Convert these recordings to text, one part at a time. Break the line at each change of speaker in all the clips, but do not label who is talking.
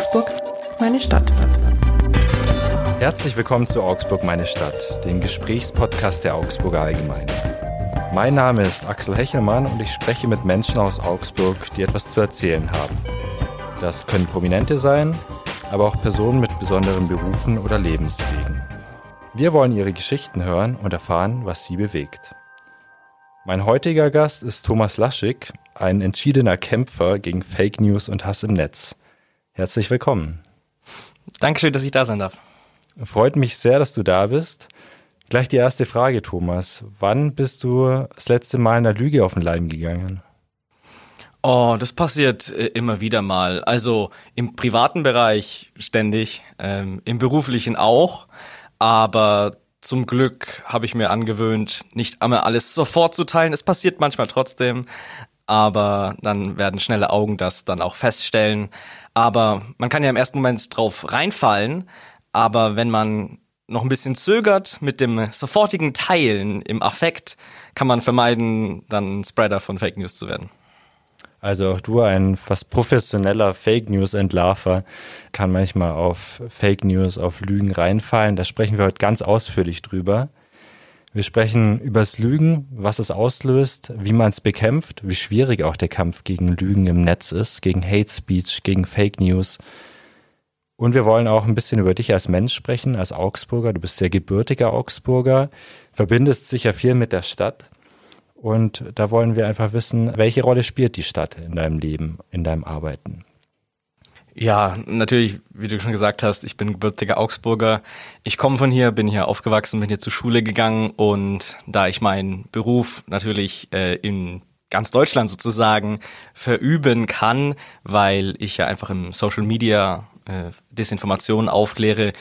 Augsburg, meine Stadt.
Herzlich willkommen zu Augsburg, meine Stadt, dem Gesprächspodcast der Augsburger Allgemeine. Mein Name ist Axel Hechelmann und ich spreche mit Menschen aus Augsburg, die etwas zu erzählen haben. Das können Prominente sein, aber auch Personen mit besonderen Berufen oder Lebenswegen. Wir wollen ihre Geschichten hören und erfahren, was sie bewegt. Mein heutiger Gast ist Thomas Laschig, ein entschiedener Kämpfer gegen Fake News und Hass im Netz. Herzlich willkommen.
Dankeschön, dass ich da sein darf.
Freut mich sehr, dass du da bist. Gleich die erste Frage, Thomas. Wann bist du das letzte Mal einer Lüge auf den Leim gegangen?
Oh, das passiert äh, immer wieder mal. Also im privaten Bereich ständig, ähm, im beruflichen auch. Aber zum Glück habe ich mir angewöhnt, nicht einmal alles sofort zu teilen. Es passiert manchmal trotzdem, aber dann werden schnelle Augen das dann auch feststellen. Aber man kann ja im ersten Moment drauf reinfallen, aber wenn man noch ein bisschen zögert mit dem sofortigen Teilen im Affekt, kann man vermeiden, dann Spreader von Fake News zu werden.
Also auch du, ein fast professioneller Fake News Entlarver, kann manchmal auf Fake News, auf Lügen reinfallen. Da sprechen wir heute ganz ausführlich drüber. Wir sprechen übers Lügen, was es auslöst, wie man es bekämpft, wie schwierig auch der Kampf gegen Lügen im Netz ist, gegen Hate Speech, gegen Fake News. Und wir wollen auch ein bisschen über dich als Mensch sprechen, als Augsburger. Du bist der gebürtige Augsburger, verbindest sich ja viel mit der Stadt. Und da wollen wir einfach wissen, welche Rolle spielt die Stadt in deinem Leben, in deinem Arbeiten?
Ja, natürlich, wie du schon gesagt hast, ich bin gebürtiger Augsburger. Ich komme von hier, bin hier aufgewachsen, bin hier zur Schule gegangen und da ich meinen Beruf natürlich äh, in ganz Deutschland sozusagen verüben kann, weil ich ja einfach im Social Media äh, Desinformation aufkläre,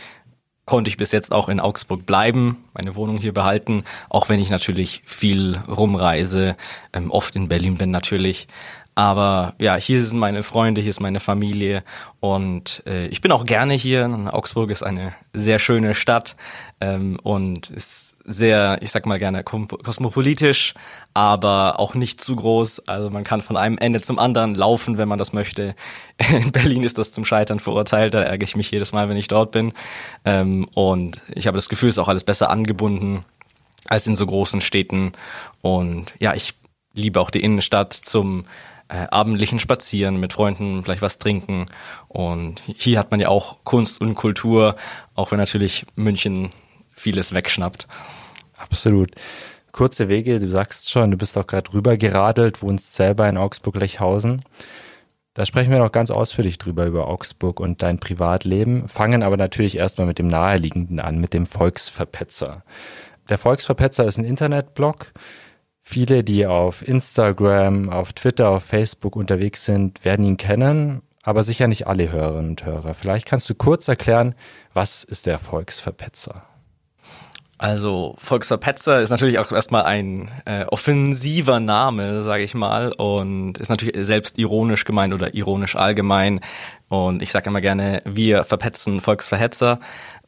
konnte ich bis jetzt auch in Augsburg bleiben, meine Wohnung hier behalten, auch wenn ich natürlich viel rumreise, ähm, oft in Berlin bin natürlich. Aber ja, hier sind meine Freunde, hier ist meine Familie und äh, ich bin auch gerne hier. Augsburg ist eine sehr schöne Stadt ähm, und ist sehr, ich sag mal gerne, kosmopolitisch, aber auch nicht zu groß. Also man kann von einem Ende zum anderen laufen, wenn man das möchte. In Berlin ist das zum Scheitern verurteilt, da ärgere ich mich jedes Mal, wenn ich dort bin. Ähm, und ich habe das Gefühl, es ist auch alles besser angebunden als in so großen Städten. Und ja, ich liebe auch die Innenstadt zum äh, abendlichen Spazieren mit Freunden, vielleicht was trinken. Und hier hat man ja auch Kunst und Kultur, auch wenn natürlich München vieles wegschnappt.
Absolut. Kurze Wege, du sagst schon, du bist auch gerade rüber geradelt, wohnst selber in Augsburg-Lechhausen. Da sprechen wir noch ganz ausführlich drüber, über Augsburg und dein Privatleben, fangen aber natürlich erstmal mit dem Naheliegenden an, mit dem Volksverpetzer. Der Volksverpetzer ist ein Internetblog, Viele, die auf Instagram, auf Twitter, auf Facebook unterwegs sind, werden ihn kennen, aber sicher nicht alle Hörerinnen und Hörer. Vielleicht kannst du kurz erklären, was ist der Volksverpetzer?
Also Volksverpetzer ist natürlich auch erstmal ein äh, offensiver Name, sage ich mal, und ist natürlich selbst ironisch gemeint oder ironisch allgemein. Und ich sage immer gerne, wir verpetzen Volksverhetzer,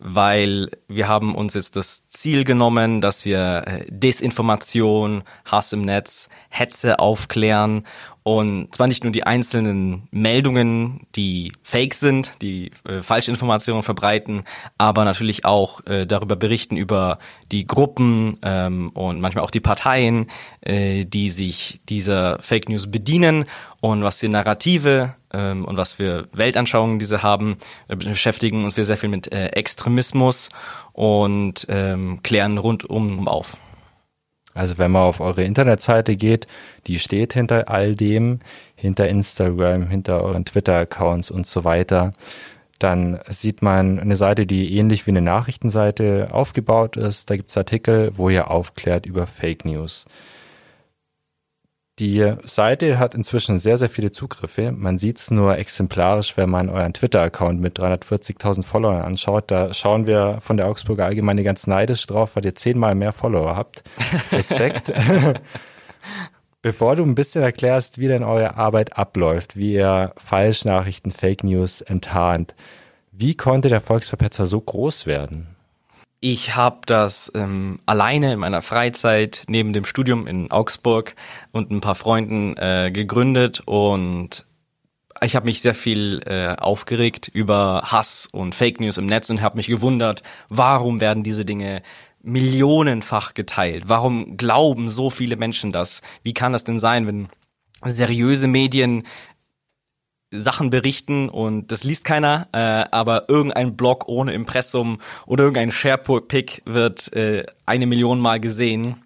weil wir haben uns jetzt das Ziel genommen, dass wir äh, Desinformation, Hass im Netz, Hetze aufklären und zwar nicht nur die einzelnen Meldungen, die fake sind, die äh, Falschinformationen verbreiten, aber natürlich auch äh, darüber berichten über die Gruppen ähm, und manchmal auch die Parteien, äh, die sich dieser Fake News bedienen und was für Narrative ähm, und was für Weltanschauungen diese haben. Wir beschäftigen uns wir sehr viel mit äh, Extremismus und ähm, klären rundum auf.
Also wenn man auf eure Internetseite geht, die steht hinter all dem, hinter Instagram, hinter euren Twitter-Accounts und so weiter, dann sieht man eine Seite, die ähnlich wie eine Nachrichtenseite aufgebaut ist. Da gibt's Artikel, wo ihr aufklärt über Fake News. Die Seite hat inzwischen sehr, sehr viele Zugriffe. Man sieht es nur exemplarisch, wenn man euren Twitter-Account mit 340.000 Followern anschaut. Da schauen wir von der Augsburger Allgemeine ganz neidisch drauf, weil ihr zehnmal mehr Follower habt. Respekt. Bevor du ein bisschen erklärst, wie denn eure Arbeit abläuft, wie ihr Falschnachrichten, Fake News enttarnt, wie konnte der Volksverpetzer so groß werden?
Ich habe das ähm, alleine in meiner Freizeit neben dem Studium in Augsburg und ein paar Freunden äh, gegründet und ich habe mich sehr viel äh, aufgeregt über Hass und Fake News im Netz und habe mich gewundert, warum werden diese Dinge millionenfach geteilt? Warum glauben so viele Menschen das? Wie kann das denn sein, wenn seriöse Medien Sachen berichten und das liest keiner, äh, aber irgendein Blog ohne Impressum oder irgendein Sharepick wird äh, eine Million Mal gesehen.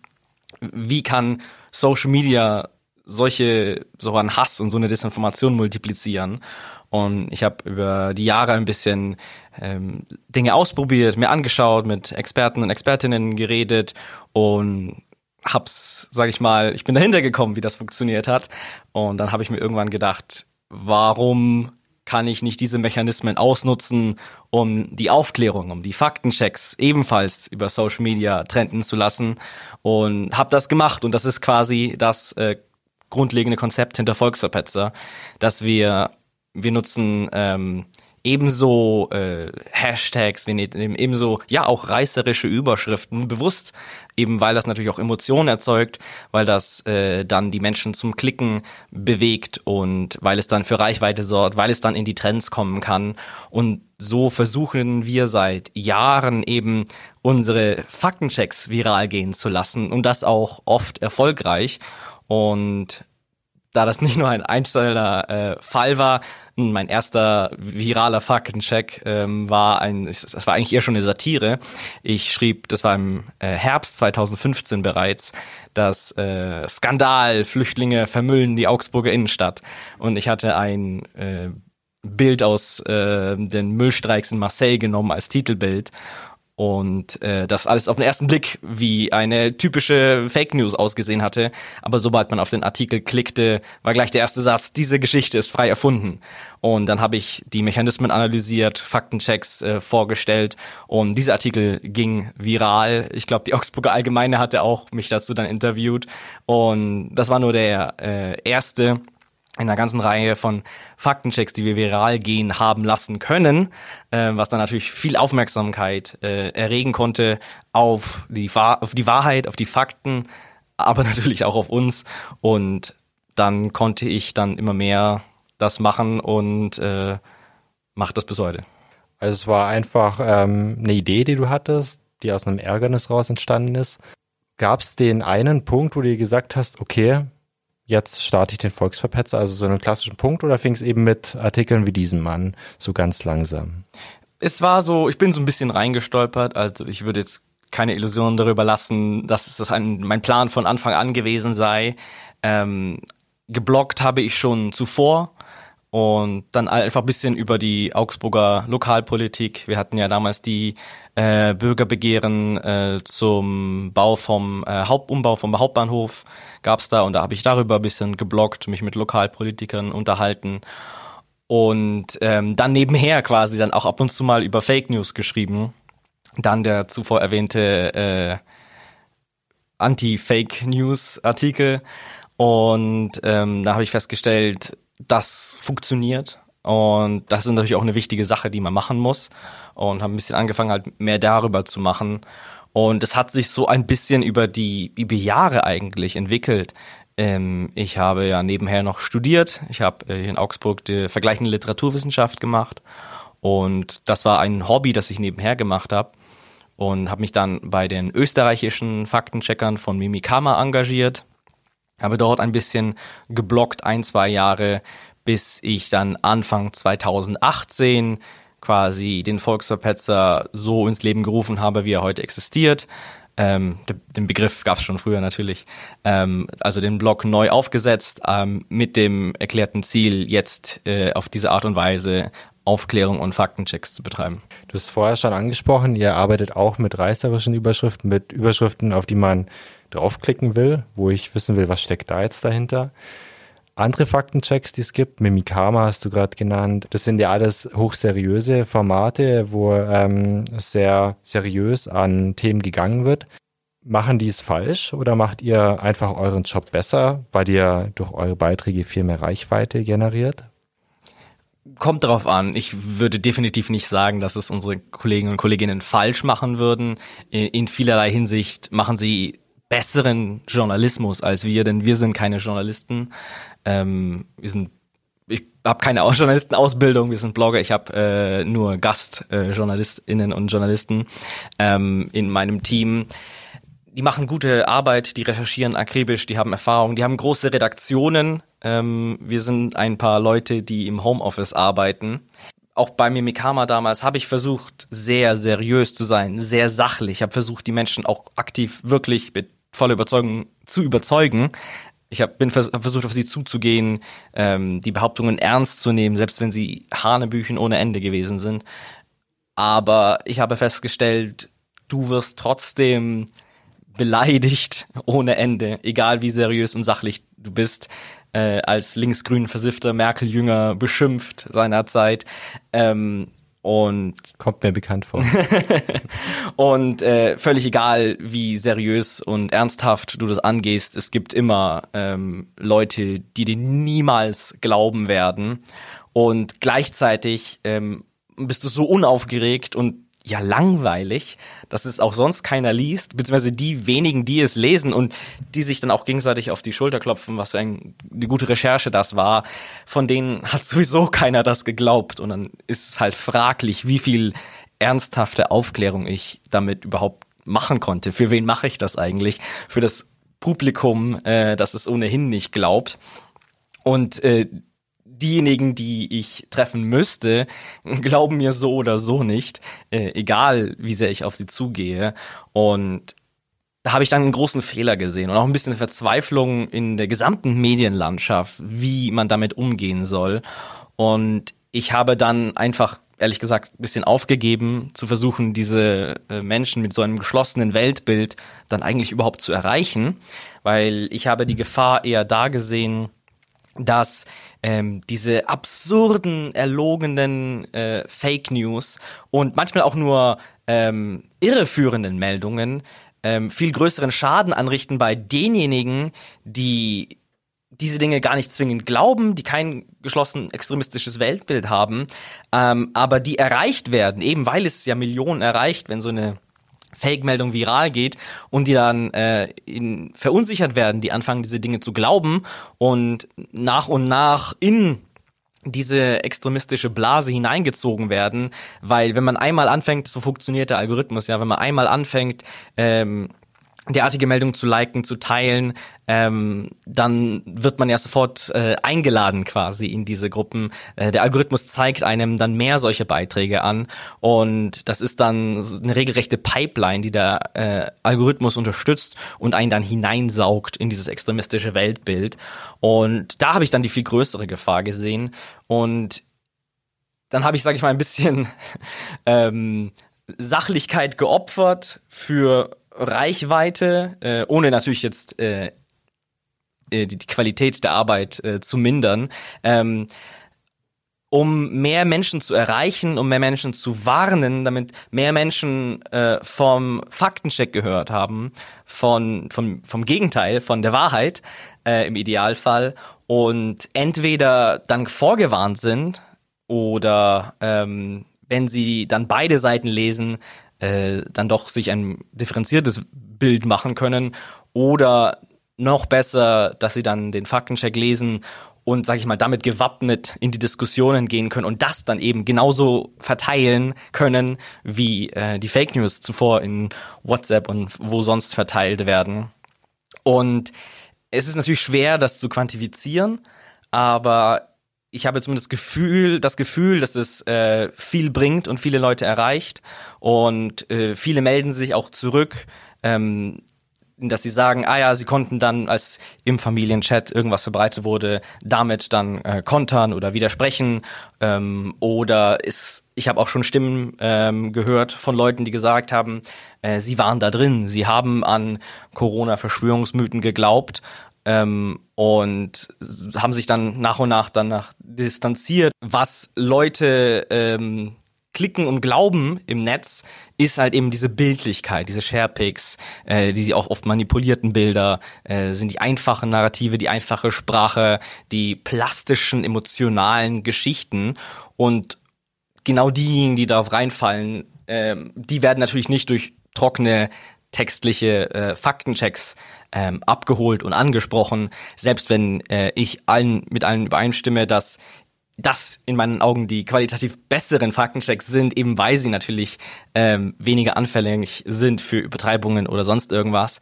Wie kann Social Media solche so einen Hass und so eine Desinformation multiplizieren? Und ich habe über die Jahre ein bisschen ähm, Dinge ausprobiert, mir angeschaut, mit Experten und Expertinnen geredet und hab's, sag ich mal, ich bin dahinter gekommen, wie das funktioniert hat. Und dann habe ich mir irgendwann gedacht, warum kann ich nicht diese Mechanismen ausnutzen, um die Aufklärung, um die Faktenchecks ebenfalls über Social Media trenden zu lassen? Und habe das gemacht. Und das ist quasi das äh, grundlegende Konzept hinter Volksverpetzer, dass wir wir nutzen ähm, ebenso äh, Hashtags, wir nehmen ebenso ja auch reißerische Überschriften bewusst, eben weil das natürlich auch Emotionen erzeugt, weil das äh, dann die Menschen zum Klicken bewegt und weil es dann für Reichweite sorgt, weil es dann in die Trends kommen kann. Und so versuchen wir seit Jahren eben unsere Faktenchecks viral gehen zu lassen und das auch oft erfolgreich. Und da das nicht nur ein einzelner äh, Fall war, mein erster viraler Faktencheck ähm, war ein, das war eigentlich eher schon eine Satire. Ich schrieb, das war im äh, Herbst 2015 bereits, dass äh, Skandal, Flüchtlinge vermüllen die Augsburger Innenstadt. Und ich hatte ein äh, Bild aus äh, den Müllstreiks in Marseille genommen als Titelbild und äh, das alles auf den ersten Blick wie eine typische Fake News ausgesehen hatte. Aber sobald man auf den Artikel klickte, war gleich der erste Satz, diese Geschichte ist frei erfunden. Und dann habe ich die Mechanismen analysiert, Faktenchecks äh, vorgestellt und dieser Artikel ging viral. Ich glaube, die Augsburger Allgemeine hatte auch mich dazu dann interviewt. Und das war nur der äh, erste in einer ganzen Reihe von Faktenchecks, die wir viral gehen haben lassen können, äh, was dann natürlich viel Aufmerksamkeit äh, erregen konnte auf die, auf die Wahrheit, auf die Fakten, aber natürlich auch auf uns. Und dann konnte ich dann immer mehr das machen und äh, mache das bis heute.
Also es war einfach ähm, eine Idee, die du hattest, die aus einem Ärgernis raus entstanden ist. Gab es den einen Punkt, wo du dir gesagt hast, okay, jetzt starte ich den Volksverpetzer, also so einen klassischen Punkt, oder fing es eben mit Artikeln wie diesem an, so ganz langsam?
Es war so, ich bin so ein bisschen reingestolpert, also ich würde jetzt keine Illusionen darüber lassen, dass es das ein, mein Plan von Anfang an gewesen sei. Ähm, geblockt habe ich schon zuvor und dann einfach ein bisschen über die Augsburger Lokalpolitik. Wir hatten ja damals die äh, Bürgerbegehren äh, zum Bau vom äh, Hauptumbau vom Hauptbahnhof gab's da und da habe ich darüber ein bisschen geblockt, mich mit Lokalpolitikern unterhalten und ähm, dann nebenher quasi dann auch ab und zu mal über Fake News geschrieben. Dann der zuvor erwähnte äh, Anti-Fake News Artikel und ähm, da habe ich festgestellt, das funktioniert und das ist natürlich auch eine wichtige Sache, die man machen muss und habe ein bisschen angefangen halt mehr darüber zu machen und es hat sich so ein bisschen über die über Jahre eigentlich entwickelt. Ähm, ich habe ja nebenher noch studiert. Ich habe äh, in Augsburg die vergleichende Literaturwissenschaft gemacht. Und das war ein Hobby, das ich nebenher gemacht habe. Und habe mich dann bei den österreichischen Faktencheckern von Mimikama engagiert. Habe dort ein bisschen geblockt, ein, zwei Jahre, bis ich dann Anfang 2018 quasi den Volksverpetzer so ins Leben gerufen habe, wie er heute existiert. Ähm, den Begriff gab es schon früher natürlich. Ähm, also den Blog neu aufgesetzt ähm, mit dem erklärten Ziel, jetzt äh, auf diese Art und Weise Aufklärung und Faktenchecks zu betreiben.
Du hast vorher schon angesprochen, ihr arbeitet auch mit reißerischen Überschriften, mit Überschriften, auf die man draufklicken will, wo ich wissen will, was steckt da jetzt dahinter andere Faktenchecks, die es gibt. Mimikama hast du gerade genannt. Das sind ja alles hochseriöse Formate, wo ähm, sehr seriös an Themen gegangen wird. Machen die es falsch oder macht ihr einfach euren Job besser, weil ihr durch eure Beiträge viel mehr Reichweite generiert?
Kommt darauf an. Ich würde definitiv nicht sagen, dass es unsere Kollegen und Kolleginnen falsch machen würden. In vielerlei Hinsicht machen sie besseren Journalismus als wir, denn wir sind keine Journalisten. Ähm, wir sind, ich habe keine Journalistenausbildung, wir sind Blogger, ich habe äh, nur Gastjournalistinnen äh, und Journalisten ähm, in meinem Team. Die machen gute Arbeit, die recherchieren akribisch, die haben Erfahrung, die haben große Redaktionen. Ähm, wir sind ein paar Leute, die im Homeoffice arbeiten. Auch bei Mimikama damals habe ich versucht, sehr seriös zu sein, sehr sachlich. Ich habe versucht, die Menschen auch aktiv wirklich mit voller Überzeugung zu überzeugen. Ich hab, bin vers hab versucht, auf sie zuzugehen, ähm, die Behauptungen ernst zu nehmen, selbst wenn sie Hanebüchen ohne Ende gewesen sind. Aber ich habe festgestellt, du wirst trotzdem beleidigt ohne Ende, egal wie seriös und sachlich du bist, äh, als linksgrün versiffter Merkel-Jünger beschimpft seinerzeit. Ähm, und
kommt mir bekannt vor.
und äh, völlig egal, wie seriös und ernsthaft du das angehst, es gibt immer ähm, Leute, die dir niemals glauben werden. Und gleichzeitig ähm, bist du so unaufgeregt und ja langweilig, dass es auch sonst keiner liest, beziehungsweise die wenigen, die es lesen und die sich dann auch gegenseitig auf die Schulter klopfen, was für ein, eine gute Recherche das war, von denen hat sowieso keiner das geglaubt und dann ist es halt fraglich, wie viel ernsthafte Aufklärung ich damit überhaupt machen konnte. Für wen mache ich das eigentlich? Für das Publikum, äh, das es ohnehin nicht glaubt. Und äh, diejenigen, die ich treffen müsste, glauben mir so oder so nicht, äh, egal wie sehr ich auf sie zugehe. Und da habe ich dann einen großen Fehler gesehen und auch ein bisschen Verzweiflung in der gesamten Medienlandschaft, wie man damit umgehen soll. Und ich habe dann einfach ehrlich gesagt ein bisschen aufgegeben, zu versuchen, diese äh, Menschen mit so einem geschlossenen Weltbild dann eigentlich überhaupt zu erreichen, weil ich habe die Gefahr eher da gesehen, dass ähm, diese absurden, erlogenen äh, Fake News und manchmal auch nur ähm, irreführenden Meldungen ähm, viel größeren Schaden anrichten bei denjenigen, die diese Dinge gar nicht zwingend glauben, die kein geschlossen extremistisches Weltbild haben, ähm, aber die erreicht werden, eben weil es ja Millionen erreicht, wenn so eine Fake-Meldung viral geht und die dann äh, in, verunsichert werden, die anfangen, diese Dinge zu glauben und nach und nach in diese extremistische Blase hineingezogen werden, weil wenn man einmal anfängt, so funktioniert der Algorithmus ja, wenn man einmal anfängt, ähm, derartige Meldungen zu liken, zu teilen, ähm, dann wird man ja sofort äh, eingeladen quasi in diese Gruppen. Äh, der Algorithmus zeigt einem dann mehr solche Beiträge an und das ist dann eine regelrechte Pipeline, die der äh, Algorithmus unterstützt und einen dann hineinsaugt in dieses extremistische Weltbild. Und da habe ich dann die viel größere Gefahr gesehen und dann habe ich, sage ich mal, ein bisschen ähm, Sachlichkeit geopfert für Reichweite, äh, ohne natürlich jetzt äh, äh, die, die Qualität der Arbeit äh, zu mindern. Ähm, um mehr Menschen zu erreichen, um mehr Menschen zu warnen, damit mehr Menschen äh, vom Faktencheck gehört haben, von, vom, vom Gegenteil, von der Wahrheit äh, im Idealfall und entweder dann vorgewarnt sind oder ähm, wenn sie dann beide Seiten lesen, äh, dann doch sich ein differenziertes Bild machen können oder noch besser, dass sie dann den Faktencheck lesen und, sage ich mal, damit gewappnet in die Diskussionen gehen können und das dann eben genauso verteilen können, wie äh, die Fake News zuvor in WhatsApp und wo sonst verteilt werden. Und es ist natürlich schwer, das zu quantifizieren, aber ich habe zumindest Gefühl, das Gefühl, dass es äh, viel bringt und viele Leute erreicht. Und äh, viele melden sich auch zurück, ähm, dass sie sagen, ah ja, sie konnten dann, als im Familienchat irgendwas verbreitet wurde, damit dann äh, kontern oder widersprechen. Ähm, oder ist, ich habe auch schon Stimmen ähm, gehört von Leuten, die gesagt haben, äh, sie waren da drin, sie haben an Corona-Verschwörungsmythen geglaubt ähm, und haben sich dann nach und nach danach distanziert. Was Leute ähm, klicken und glauben im Netz, ist halt eben diese Bildlichkeit, diese Sharepics, äh, die auch oft manipulierten Bilder, äh, sind die einfachen Narrative, die einfache Sprache, die plastischen, emotionalen Geschichten und genau diejenigen, die darauf reinfallen, äh, die werden natürlich nicht durch trockene textliche äh, Faktenchecks ähm, abgeholt und angesprochen, selbst wenn äh, ich allen mit allen übereinstimme, dass das in meinen Augen die qualitativ besseren Faktenchecks sind, eben weil sie natürlich ähm, weniger anfällig sind für Übertreibungen oder sonst irgendwas.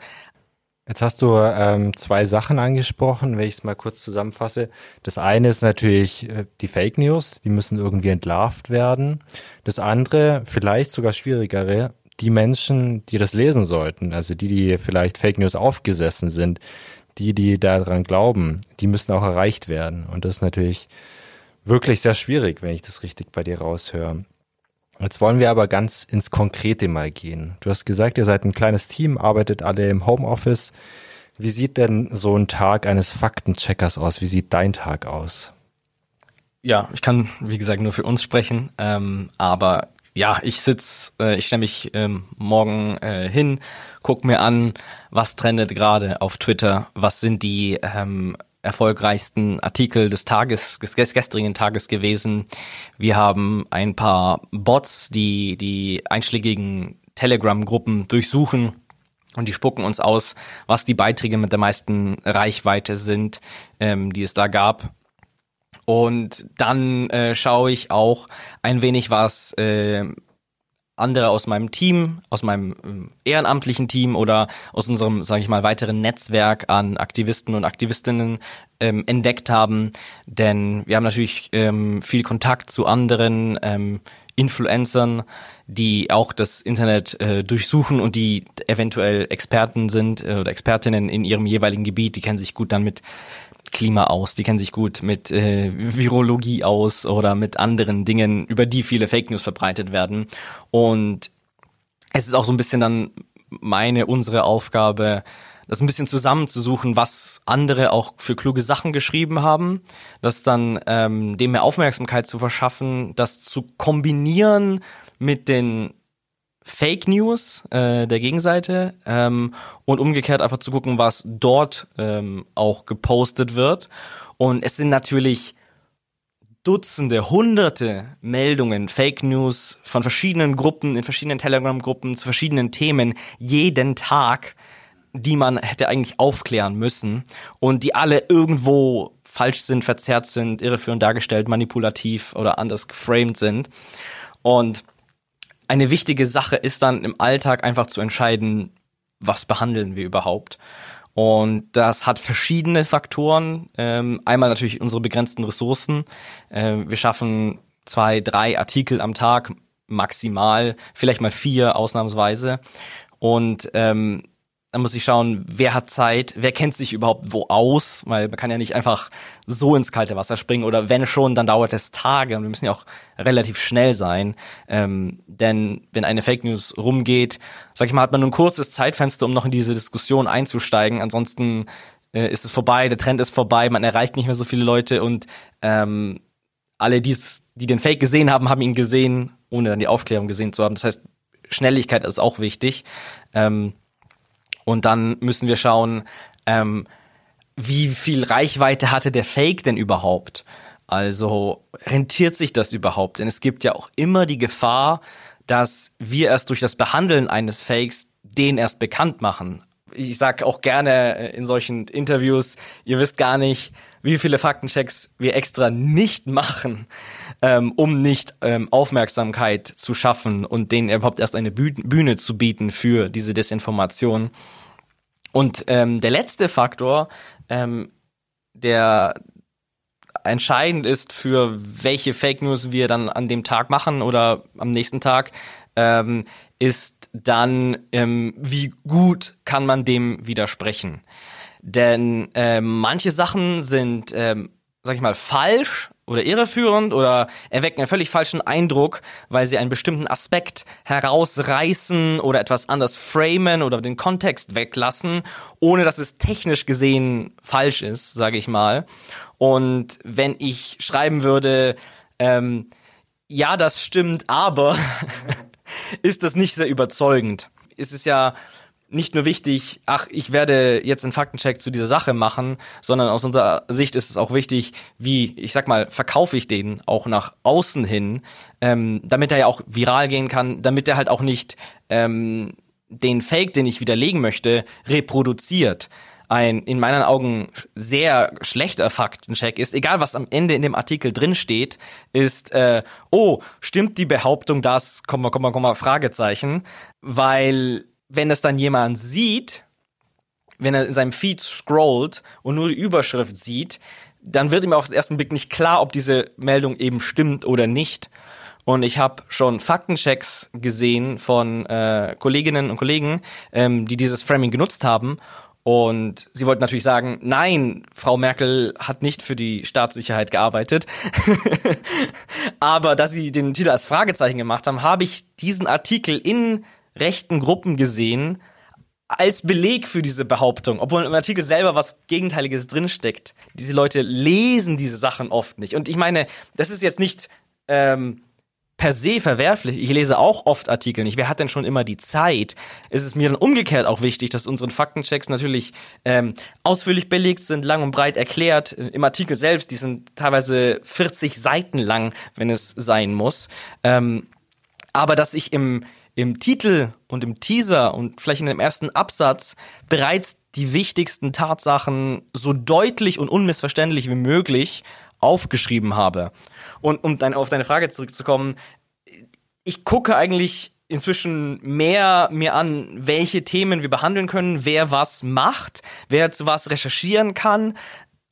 Jetzt hast du ähm, zwei Sachen angesprochen, wenn ich es mal kurz zusammenfasse. Das eine ist natürlich äh, die Fake News, die müssen irgendwie entlarvt werden. Das andere, vielleicht sogar schwierigere, die Menschen, die das lesen sollten, also die, die vielleicht Fake News aufgesessen sind, die, die daran glauben, die müssen auch erreicht werden. Und das ist natürlich wirklich sehr schwierig, wenn ich das richtig bei dir raushöre. Jetzt wollen wir aber ganz ins Konkrete mal gehen. Du hast gesagt, ihr seid ein kleines Team, arbeitet alle im Homeoffice. Wie sieht denn so ein Tag eines Faktencheckers aus? Wie sieht dein Tag aus?
Ja, ich kann, wie gesagt, nur für uns sprechen. Ähm, aber ja, ich sitz, äh, ich stelle mich ähm, morgen äh, hin, guck mir an, was trendet gerade auf Twitter, was sind die ähm, erfolgreichsten Artikel des Tages, des gestrigen Tages gewesen. Wir haben ein paar Bots, die die einschlägigen Telegram-Gruppen durchsuchen und die spucken uns aus, was die Beiträge mit der meisten Reichweite sind, ähm, die es da gab. Und dann äh, schaue ich auch ein wenig, was äh, andere aus meinem Team, aus meinem ähm, ehrenamtlichen Team oder aus unserem, sage ich mal, weiteren Netzwerk an Aktivisten und Aktivistinnen ähm, entdeckt haben. Denn wir haben natürlich ähm, viel Kontakt zu anderen ähm, Influencern, die auch das Internet äh, durchsuchen und die eventuell Experten sind äh, oder Expertinnen in ihrem jeweiligen Gebiet. Die kennen sich gut dann mit Klima aus, die kennen sich gut mit äh, Virologie aus oder mit anderen Dingen, über die viele Fake News verbreitet werden. Und es ist auch so ein bisschen dann meine, unsere Aufgabe, das ein bisschen zusammenzusuchen, was andere auch für kluge Sachen geschrieben haben, das dann ähm, dem mehr Aufmerksamkeit zu verschaffen, das zu kombinieren mit den Fake News äh, der Gegenseite ähm, und umgekehrt einfach zu gucken, was dort ähm, auch gepostet wird. Und es sind natürlich Dutzende, hunderte Meldungen, Fake News von verschiedenen Gruppen, in verschiedenen Telegram-Gruppen zu verschiedenen Themen jeden Tag, die man hätte eigentlich aufklären müssen und die alle irgendwo falsch sind, verzerrt sind, irreführend dargestellt, manipulativ oder anders geframed sind. Und eine wichtige Sache ist dann im Alltag einfach zu entscheiden, was behandeln wir überhaupt. Und das hat verschiedene Faktoren. Ähm, einmal natürlich unsere begrenzten Ressourcen. Ähm, wir schaffen zwei, drei Artikel am Tag maximal, vielleicht mal vier ausnahmsweise. Und ähm, dann muss ich schauen, wer hat Zeit, wer kennt sich überhaupt wo aus, weil man kann ja nicht einfach so ins kalte Wasser springen oder wenn schon, dann dauert es Tage und wir müssen ja auch relativ schnell sein, ähm, denn wenn eine Fake News rumgeht, sag ich mal, hat man nur ein kurzes Zeitfenster, um noch in diese Diskussion einzusteigen, ansonsten äh, ist es vorbei, der Trend ist vorbei, man erreicht nicht mehr so viele Leute und ähm, alle, die's, die den Fake gesehen haben, haben ihn gesehen, ohne dann die Aufklärung gesehen zu haben. Das heißt, Schnelligkeit ist auch wichtig. Ähm, und dann müssen wir schauen, ähm, wie viel Reichweite hatte der Fake denn überhaupt? Also rentiert sich das überhaupt? Denn es gibt ja auch immer die Gefahr, dass wir erst durch das Behandeln eines Fakes den erst bekannt machen. Ich sage auch gerne äh, in solchen Interviews, ihr wisst gar nicht, wie viele Faktenchecks wir extra nicht machen, ähm, um nicht ähm, Aufmerksamkeit zu schaffen und denen überhaupt erst eine Bühne zu bieten für diese Desinformation. Und ähm, der letzte Faktor, ähm, der entscheidend ist für welche Fake News wir dann an dem Tag machen oder am nächsten Tag, ähm, ist dann, ähm, wie gut kann man dem widersprechen. Denn ähm, manche Sachen sind, ähm, sag ich mal, falsch oder irreführend oder erwecken einen völlig falschen Eindruck, weil sie einen bestimmten Aspekt herausreißen oder etwas anders framen oder den Kontext weglassen, ohne dass es technisch gesehen falsch ist, sage ich mal. Und wenn ich schreiben würde, ähm, ja, das stimmt, aber ist das nicht sehr überzeugend. Ist es ja nicht nur wichtig, ach, ich werde jetzt einen Faktencheck zu dieser Sache machen, sondern aus unserer Sicht ist es auch wichtig, wie, ich sag mal, verkaufe ich den auch nach außen hin, ähm, damit er ja auch viral gehen kann, damit er halt auch nicht ähm, den Fake, den ich widerlegen möchte, reproduziert. ein in meinen Augen sehr schlechter Faktencheck ist, egal was am Ende in dem Artikel drin steht, ist, äh, oh, stimmt die Behauptung das, Komma, Komma, Komma, Fragezeichen, weil wenn es dann jemand sieht, wenn er in seinem Feed scrollt und nur die Überschrift sieht, dann wird ihm auf den ersten Blick nicht klar, ob diese Meldung eben stimmt oder nicht. Und ich habe schon Faktenchecks gesehen von äh, Kolleginnen und Kollegen, ähm, die dieses Framing genutzt haben. Und sie wollten natürlich sagen, nein, Frau Merkel hat nicht für die Staatssicherheit gearbeitet. Aber da sie den Titel als Fragezeichen gemacht haben, habe ich diesen Artikel in rechten Gruppen gesehen, als Beleg für diese Behauptung, obwohl im Artikel selber was Gegenteiliges drinsteckt. Diese Leute lesen diese Sachen oft nicht. Und ich meine, das ist jetzt nicht ähm, per se verwerflich. Ich lese auch oft Artikel nicht. Wer hat denn schon immer die Zeit? Es ist mir dann umgekehrt auch wichtig, dass unsere Faktenchecks natürlich ähm, ausführlich belegt sind, lang und breit erklärt. Im Artikel selbst, die sind teilweise 40 Seiten lang, wenn es sein muss. Ähm, aber dass ich im im Titel und im Teaser und vielleicht in dem ersten Absatz bereits die wichtigsten Tatsachen so deutlich und unmissverständlich wie möglich aufgeschrieben habe. Und um dann auf deine Frage zurückzukommen, ich gucke eigentlich inzwischen mehr mir an, welche Themen wir behandeln können, wer was macht, wer zu was recherchieren kann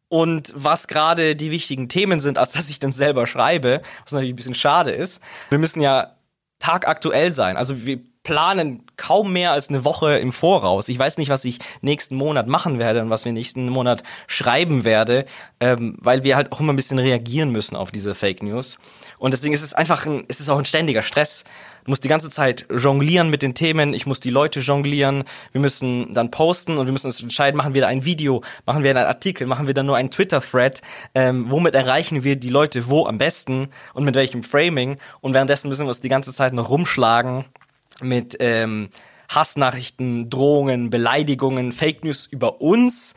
und was gerade die wichtigen Themen sind, als dass ich dann selber schreibe, was natürlich ein bisschen schade ist. Wir müssen ja tagaktuell sein. Also wir planen kaum mehr als eine Woche im Voraus. Ich weiß nicht, was ich nächsten Monat machen werde und was wir nächsten Monat schreiben werde, ähm, weil wir halt auch immer ein bisschen reagieren müssen auf diese Fake News. Und deswegen ist es einfach ein, ist es auch ein ständiger Stress. Du musst die ganze Zeit jonglieren mit den Themen, ich muss die Leute jonglieren, wir müssen dann posten und wir müssen uns entscheiden, machen wir da ein Video, machen wir einen Artikel, machen wir da nur einen Twitter-Thread, ähm, womit erreichen wir die Leute wo am besten und mit welchem Framing und währenddessen müssen wir uns die ganze Zeit noch rumschlagen mit ähm, Hassnachrichten, Drohungen, Beleidigungen, Fake News über uns,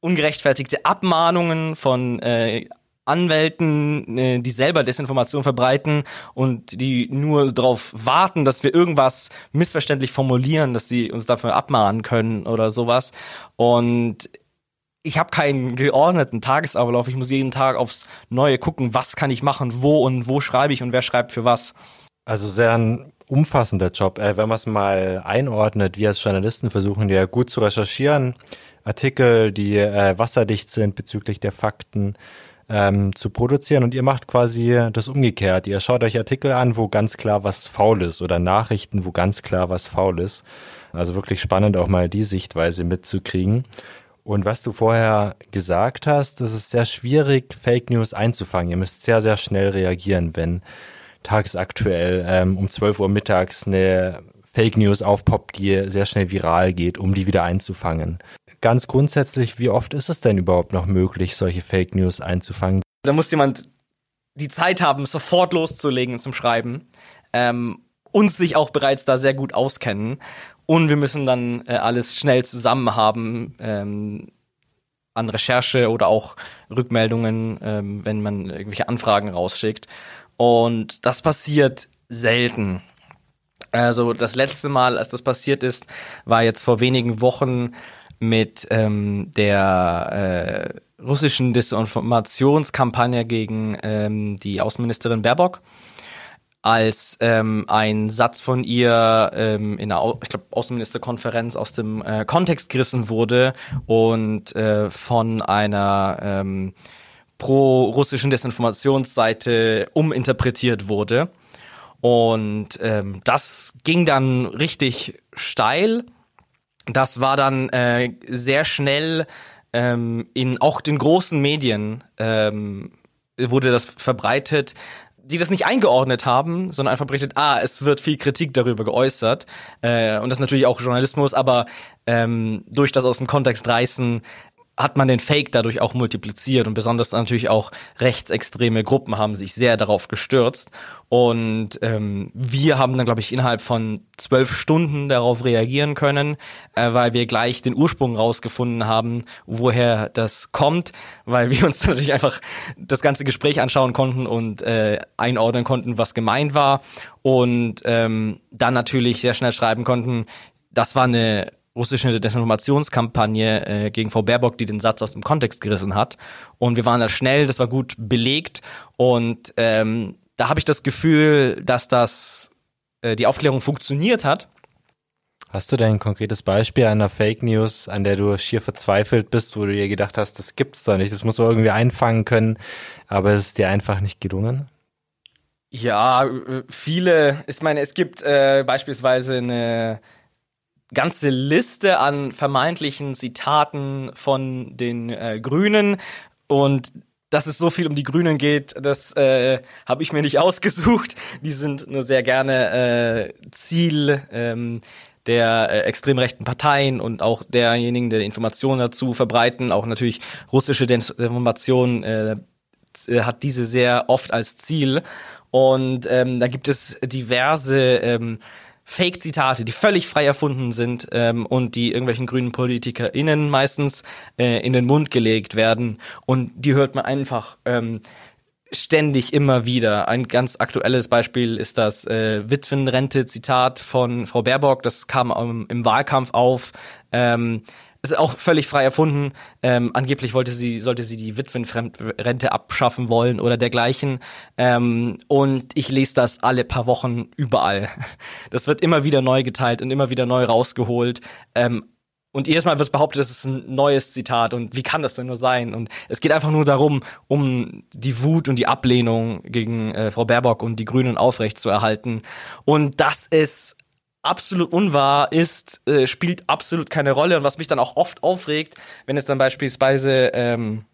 ungerechtfertigte Abmahnungen von äh, Anwälten, äh, die selber Desinformation verbreiten und die nur darauf warten, dass wir irgendwas missverständlich formulieren, dass sie uns dafür abmahnen können oder sowas. Und ich habe keinen geordneten Tagesablauf. Ich muss jeden Tag aufs Neue gucken, was kann ich machen, wo und wo schreibe ich und wer schreibt für was.
Also sehr ein umfassender Job. Äh, wenn man es mal einordnet, wir als Journalisten versuchen ja gut zu recherchieren, Artikel, die äh, wasserdicht sind bezüglich der Fakten ähm, zu produzieren und ihr macht quasi das umgekehrt. Ihr schaut euch Artikel an, wo ganz klar was faul ist oder Nachrichten, wo ganz klar was faul ist. Also wirklich spannend auch mal die Sichtweise mitzukriegen. Und was du vorher gesagt hast, das ist sehr schwierig, Fake News einzufangen. Ihr müsst sehr, sehr schnell reagieren, wenn tagesaktuell ähm, um 12 Uhr mittags eine Fake News aufpoppt, die sehr schnell viral geht, um die wieder einzufangen. Ganz grundsätzlich, wie oft ist es denn überhaupt noch möglich, solche Fake News einzufangen?
Da muss jemand die Zeit haben, sofort loszulegen zum Schreiben ähm, und sich auch bereits da sehr gut auskennen. Und wir müssen dann äh, alles schnell zusammen haben ähm, an Recherche oder auch Rückmeldungen, ähm, wenn man irgendwelche Anfragen rausschickt. Und das passiert selten. Also das letzte Mal, als das passiert ist, war jetzt vor wenigen Wochen mit ähm, der äh, russischen Desinformationskampagne gegen ähm, die Außenministerin Baerbock als ähm, ein Satz von ihr ähm, in einer, ich glaube, Außenministerkonferenz aus dem äh, Kontext gerissen wurde und äh, von einer ähm, pro-russischen Desinformationsseite uminterpretiert wurde. Und ähm, das ging dann richtig steil. Das war dann äh, sehr schnell ähm, in auch den großen Medien ähm, wurde das verbreitet, die das nicht eingeordnet haben, sondern einfach berichtet, ah, es wird viel Kritik darüber geäußert. Äh, und das natürlich auch Journalismus, aber ähm, durch das aus dem Kontext reißen hat man den Fake dadurch auch multipliziert und besonders natürlich auch rechtsextreme Gruppen haben sich sehr darauf gestürzt. Und ähm, wir haben dann glaube ich innerhalb von zwölf Stunden darauf reagieren können, äh, weil wir gleich den Ursprung rausgefunden haben, woher das kommt, weil wir uns natürlich einfach das ganze Gespräch anschauen konnten und äh, einordnen konnten, was gemeint war. Und ähm, dann natürlich sehr schnell schreiben konnten, das war eine russische Desinformationskampagne äh, gegen Frau Baerbock, die den Satz aus dem Kontext gerissen hat. Und wir waren da schnell, das war gut belegt. Und ähm, da habe ich das Gefühl, dass das äh, die Aufklärung funktioniert hat.
Hast du denn ein konkretes Beispiel einer Fake News, an der du schier verzweifelt bist, wo du dir gedacht hast, das gibt's doch nicht, das muss man irgendwie einfangen können, aber es ist dir einfach nicht gelungen?
Ja, äh, viele. Ich meine, es gibt äh, beispielsweise eine ganze Liste an vermeintlichen Zitaten von den äh, Grünen und dass es so viel um die Grünen geht, das äh, habe ich mir nicht ausgesucht. Die sind nur sehr gerne äh, Ziel ähm, der äh, extrem rechten Parteien und auch derjenigen, der Informationen dazu verbreiten, auch natürlich russische Desinformation äh, hat diese sehr oft als Ziel. Und ähm, da gibt es diverse ähm, Fake-Zitate, die völlig frei erfunden sind ähm, und die irgendwelchen grünen PolitikerInnen meistens äh, in den Mund gelegt werden. Und die hört man einfach ähm, ständig immer wieder. Ein ganz aktuelles Beispiel ist das äh, Witwenrente-Zitat von Frau Baerbock. Das kam ähm, im Wahlkampf auf. Ähm, ist auch völlig frei erfunden. Ähm, angeblich wollte sie, sollte sie die Witwenrente abschaffen wollen oder dergleichen. Ähm, und ich lese das alle paar Wochen überall. Das wird immer wieder neu geteilt und immer wieder neu rausgeholt. Ähm, und jedes Mal wird behauptet, das ist ein neues Zitat und wie kann das denn nur sein? Und es geht einfach nur darum, um die Wut und die Ablehnung gegen äh, Frau Baerbock und die Grünen aufrechtzuerhalten. Und das ist absolut unwahr ist, äh, spielt absolut keine Rolle. Und was mich dann auch oft aufregt, wenn es dann beispielsweise ähm,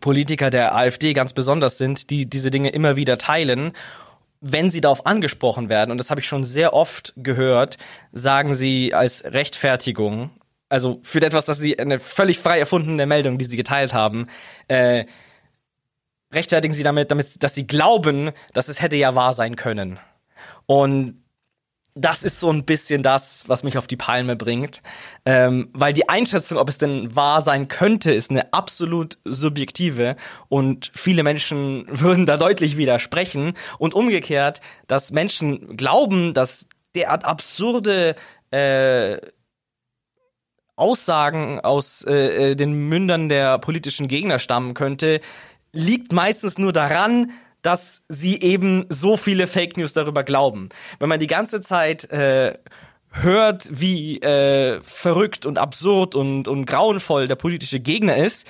Politiker der AfD ganz besonders sind, die diese Dinge immer wieder teilen wenn sie darauf angesprochen werden, und das habe ich schon sehr oft gehört, sagen sie als Rechtfertigung, also für etwas, dass sie eine völlig frei erfundene Meldung, die sie geteilt haben, äh, rechtfertigen sie damit, damit, dass sie glauben, dass es hätte ja wahr sein können. Und das ist so ein bisschen das, was mich auf die Palme bringt. Ähm, weil die Einschätzung, ob es denn wahr sein könnte, ist eine absolut subjektive und viele Menschen würden da deutlich widersprechen. Und umgekehrt, dass Menschen glauben, dass derart absurde äh, Aussagen aus äh, äh den Mündern der politischen Gegner stammen könnte, liegt meistens nur daran, dass sie eben so viele Fake News darüber glauben. Wenn man die ganze Zeit äh, hört, wie äh, verrückt und absurd und, und grauenvoll der politische Gegner ist,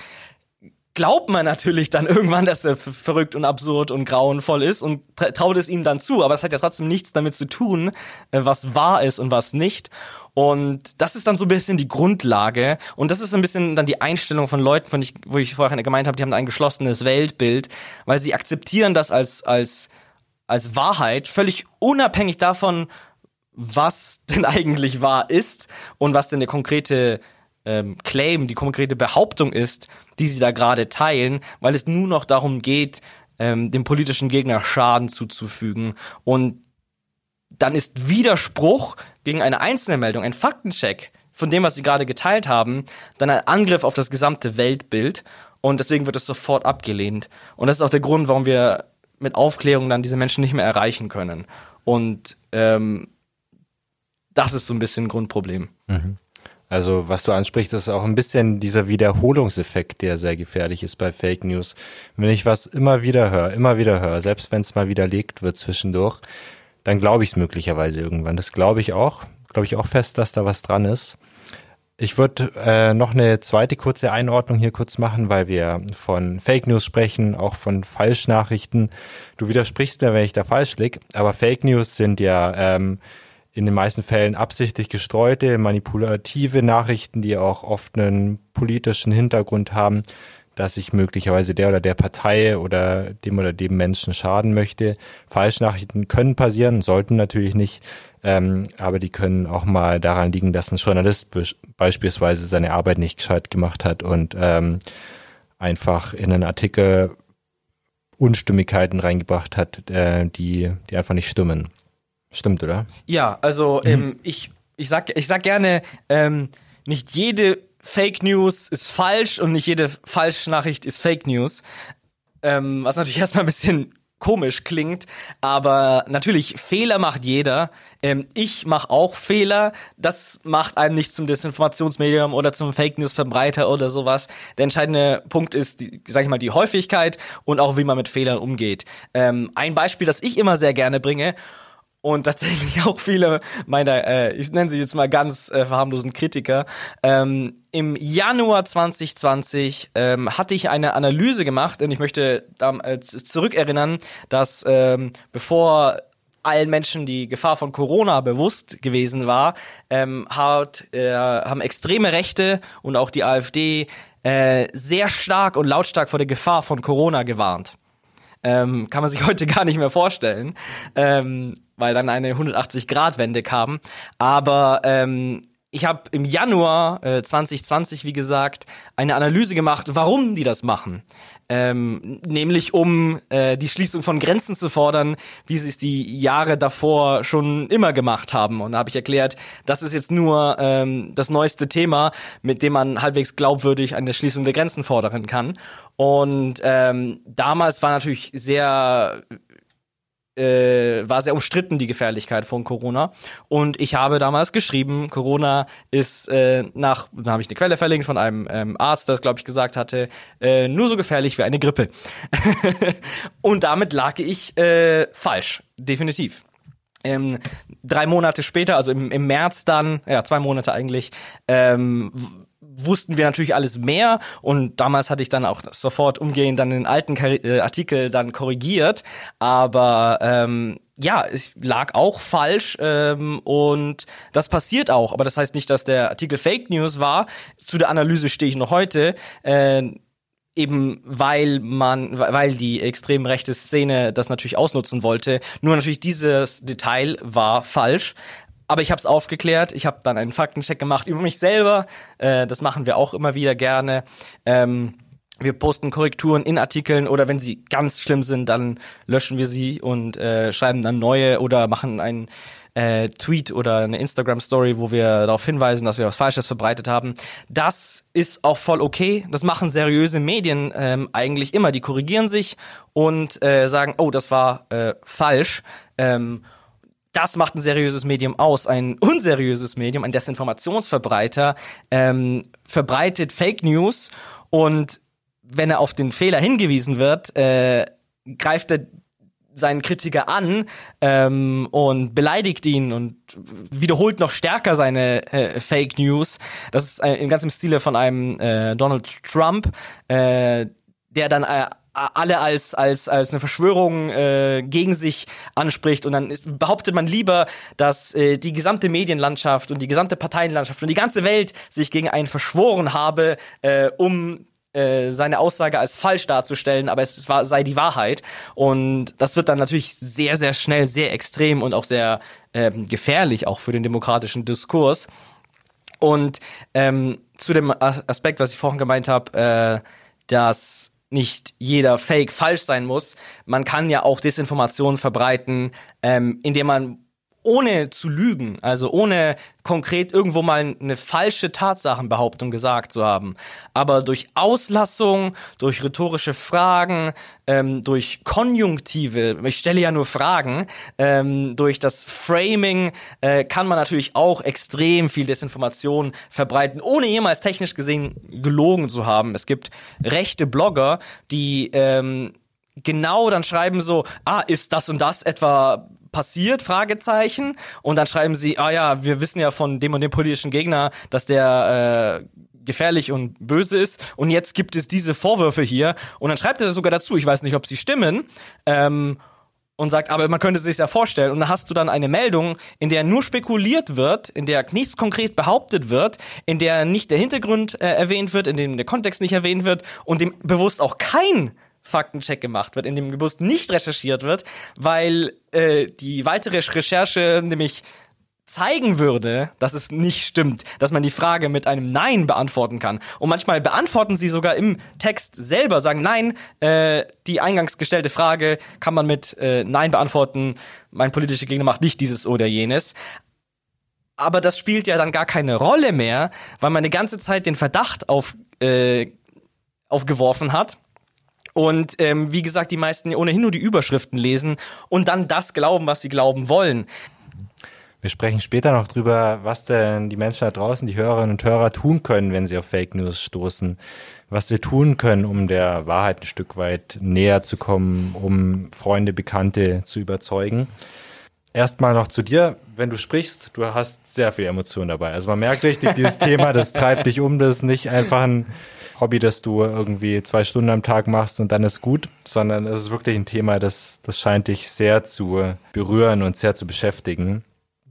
glaubt man natürlich dann irgendwann, dass er verrückt und absurd und grauenvoll ist und traut es ihm dann zu. Aber das hat ja trotzdem nichts damit zu tun, äh, was wahr ist und was nicht. Und das ist dann so ein bisschen die Grundlage. Und das ist ein bisschen dann die Einstellung von Leuten, von ich, wo ich vorher gemeint habe, die haben ein geschlossenes Weltbild, weil sie akzeptieren das als, als, als Wahrheit, völlig unabhängig davon, was denn eigentlich wahr ist und was denn der konkrete ähm, Claim, die konkrete Behauptung ist, die sie da gerade teilen, weil es nur noch darum geht, ähm, dem politischen Gegner Schaden zuzufügen. Und dann ist Widerspruch gegen eine einzelne Meldung, ein Faktencheck von dem, was sie gerade geteilt haben, dann ein Angriff auf das gesamte Weltbild und deswegen wird es sofort abgelehnt. Und das ist auch der Grund, warum wir mit Aufklärung dann diese Menschen nicht mehr erreichen können. Und ähm, das ist so ein bisschen ein Grundproblem. Mhm.
Also was du ansprichst, ist auch ein bisschen dieser Wiederholungseffekt, der sehr gefährlich ist bei Fake News. Wenn ich was immer wieder höre, immer wieder höre, selbst wenn es mal widerlegt wird zwischendurch, dann glaube ich es möglicherweise irgendwann. Das glaube ich auch. Glaube ich auch fest, dass da was dran ist. Ich würde äh, noch eine zweite kurze Einordnung hier kurz machen, weil wir von Fake News sprechen, auch von Falschnachrichten. Du widersprichst mir, wenn ich da falsch lieg, aber Fake News sind ja ähm, in den meisten Fällen absichtlich gestreute, manipulative Nachrichten, die auch oft einen politischen Hintergrund haben dass ich möglicherweise der oder der Partei oder dem oder dem Menschen schaden möchte. Falschnachrichten können passieren, sollten natürlich nicht, ähm, aber die können auch mal daran liegen, dass ein Journalist beispielsweise seine Arbeit nicht gescheit gemacht hat und ähm, einfach in einen Artikel Unstimmigkeiten reingebracht hat, äh, die, die einfach nicht stimmen. Stimmt, oder?
Ja, also mhm. ähm, ich, ich, sag, ich sag gerne, ähm, nicht jede Fake News ist falsch und nicht jede Falschnachricht ist Fake News. Ähm, was natürlich erstmal ein bisschen komisch klingt, aber natürlich Fehler macht jeder. Ähm, ich mache auch Fehler. Das macht einem nicht zum Desinformationsmedium oder zum Fake News Verbreiter oder sowas. Der entscheidende Punkt ist, die, sag ich mal, die Häufigkeit und auch wie man mit Fehlern umgeht. Ähm, ein Beispiel, das ich immer sehr gerne bringe und tatsächlich auch viele meiner, äh, ich nenne sie jetzt mal ganz äh, verharmlosen Kritiker. Ähm, Im Januar 2020 ähm, hatte ich eine Analyse gemacht, und ich möchte äh, zurückerinnern, dass ähm, bevor allen Menschen die Gefahr von Corona bewusst gewesen war, ähm, hat, äh, haben extreme Rechte und auch die AfD äh, sehr stark und lautstark vor der Gefahr von Corona gewarnt. Ähm, kann man sich heute gar nicht mehr vorstellen, ähm, weil dann eine 180-Grad-Wende kam. Aber ähm, ich habe im Januar äh, 2020, wie gesagt, eine Analyse gemacht, warum die das machen. Ähm, nämlich um äh, die Schließung von Grenzen zu fordern, wie sie es die Jahre davor schon immer gemacht haben. Und da habe ich erklärt, das ist jetzt nur ähm, das neueste Thema, mit dem man halbwegs glaubwürdig eine Schließung der Grenzen fordern kann. Und ähm, damals war natürlich sehr äh, war sehr umstritten, die Gefährlichkeit von Corona. Und ich habe damals geschrieben, Corona ist äh, nach, da habe ich eine Quelle verlinkt von einem ähm, Arzt, der es, glaube ich, gesagt hatte, äh, nur so gefährlich wie eine Grippe. und damit lag ich äh, falsch, definitiv. Ähm, drei Monate später, also im, im März dann, ja, zwei Monate eigentlich, ähm, wussten wir natürlich alles mehr und damals hatte ich dann auch sofort umgehend dann den alten äh, Artikel dann korrigiert, aber ähm, ja, es lag auch falsch ähm, und das passiert auch, aber das heißt nicht, dass der Artikel Fake News war. Zu der Analyse stehe ich noch heute. Äh, eben weil man, weil die extrem rechte Szene das natürlich ausnutzen wollte. Nur natürlich dieses Detail war falsch. Aber ich habe es aufgeklärt. Ich habe dann einen Faktencheck gemacht über mich selber. Äh, das machen wir auch immer wieder gerne. Ähm, wir posten Korrekturen in Artikeln oder wenn sie ganz schlimm sind, dann löschen wir sie und äh, schreiben dann neue oder machen einen äh, Tweet oder eine Instagram-Story, wo wir darauf hinweisen, dass wir was Falsches verbreitet haben. Das ist auch voll okay. Das machen seriöse Medien ähm, eigentlich immer. Die korrigieren sich und äh, sagen, oh, das war äh, falsch. Ähm, das macht ein seriöses Medium aus. Ein unseriöses Medium, ein Desinformationsverbreiter, ähm, verbreitet Fake News und wenn er auf den Fehler hingewiesen wird, äh, greift er seinen Kritiker an ähm, und beleidigt ihn und wiederholt noch stärker seine äh, Fake News. Das ist äh, im Stile von einem äh, Donald Trump, äh, der dann äh, alle als als als eine Verschwörung äh, gegen sich anspricht und dann ist, behauptet man lieber, dass äh, die gesamte Medienlandschaft und die gesamte Parteienlandschaft und die ganze Welt sich gegen einen verschworen habe, äh, um äh, seine Aussage als falsch darzustellen, aber es war, sei die Wahrheit. Und das wird dann natürlich sehr, sehr schnell, sehr extrem und auch sehr ähm, gefährlich, auch für den demokratischen Diskurs. Und ähm, zu dem Aspekt, was ich vorhin gemeint habe, äh, dass nicht jeder Fake falsch sein muss. Man kann ja auch Desinformation verbreiten, ähm, indem man ohne zu lügen, also ohne konkret irgendwo mal eine falsche Tatsachenbehauptung gesagt zu haben, aber durch Auslassung, durch rhetorische Fragen, ähm, durch Konjunktive, ich stelle ja nur Fragen, ähm, durch das Framing äh, kann man natürlich auch extrem viel Desinformation verbreiten, ohne jemals technisch gesehen gelogen zu haben. Es gibt rechte Blogger, die ähm, genau dann schreiben so, ah, ist das und das etwa passiert? Fragezeichen. Und dann schreiben sie, ah ja, wir wissen ja von dem und dem politischen Gegner, dass der äh, gefährlich und böse ist. Und jetzt gibt es diese Vorwürfe hier. Und dann schreibt er sogar dazu, ich weiß nicht, ob sie stimmen. Ähm, und sagt, aber man könnte sich ja vorstellen. Und dann hast du dann eine Meldung, in der nur spekuliert wird, in der nichts konkret behauptet wird, in der nicht der Hintergrund äh, erwähnt wird, in dem der Kontext nicht erwähnt wird und dem bewusst auch kein Faktencheck gemacht wird, in dem bewusst nicht recherchiert wird, weil äh, die weitere Recherche nämlich zeigen würde, dass es nicht stimmt, dass man die Frage mit einem Nein beantworten kann. Und manchmal beantworten sie sogar im Text selber, sagen Nein, äh, die eingangs gestellte Frage kann man mit äh, Nein beantworten, mein politischer Gegner macht nicht dieses oder jenes. Aber das spielt ja dann gar keine Rolle mehr, weil man die ganze Zeit den Verdacht auf, äh, aufgeworfen hat Und ähm, wie gesagt, die meisten ohnehin nur die Überschriften lesen und dann das glauben, was sie glauben wollen.
Wir sprechen später noch drüber, was denn die Menschen da draußen, die Hörerinnen und Hörer tun können, wenn sie auf Fake News stoßen. Was sie tun können, um der Wahrheit ein Stück weit näher zu kommen, um Freunde, Bekannte zu überzeugen. Erstmal noch zu dir, wenn du sprichst, du hast sehr viel Emotion dabei. Also man merkt richtig, dieses Thema, das treibt dich um, das ist nicht einfach ein Hobby, das du irgendwie zwei Stunden am Tag machst und dann ist gut, sondern es ist wirklich ein Thema, das, das scheint dich sehr zu berühren und sehr zu beschäftigen.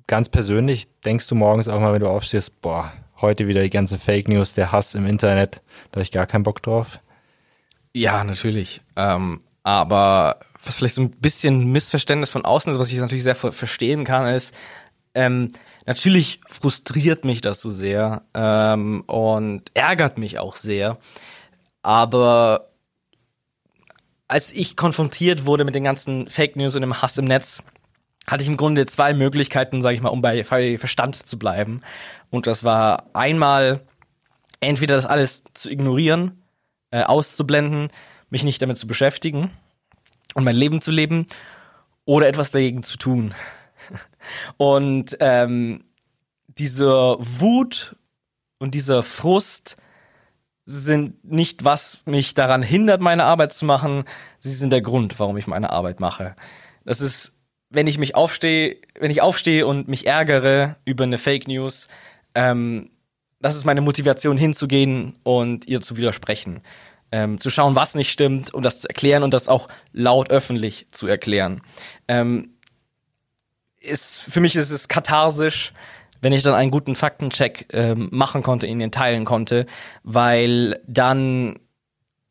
Ganz persönlich denkst du morgens auch mal, wenn du aufstehst, boah, heute wieder die ganze Fake News, der Hass im Internet, da habe ich gar keinen Bock drauf.
Ja, natürlich. Ähm, aber was vielleicht so ein bisschen Missverständnis von außen ist, was ich natürlich sehr verstehen kann, ist, ähm, natürlich frustriert mich das so sehr ähm, und ärgert mich auch sehr. Aber als ich konfrontiert wurde mit den ganzen Fake News und dem Hass im Netz, hatte ich im Grunde zwei Möglichkeiten, sage ich mal, um bei Verstand zu bleiben. Und das war einmal entweder das alles zu ignorieren, äh, auszublenden, mich nicht damit zu beschäftigen und mein Leben zu leben oder etwas dagegen zu tun. Und ähm, diese Wut und dieser Frust sind nicht, was mich daran hindert, meine Arbeit zu machen. Sie sind der Grund, warum ich meine Arbeit mache. Das ist, wenn ich mich aufstehe, wenn ich aufstehe und mich ärgere über eine Fake News, ähm, das ist meine Motivation hinzugehen und ihr zu widersprechen. Ähm, zu schauen, was nicht stimmt und das zu erklären und das auch laut öffentlich zu erklären. Ähm, ist, für mich ist es katharsisch, wenn ich dann einen guten Faktencheck ähm, machen konnte, ihn teilen konnte, weil dann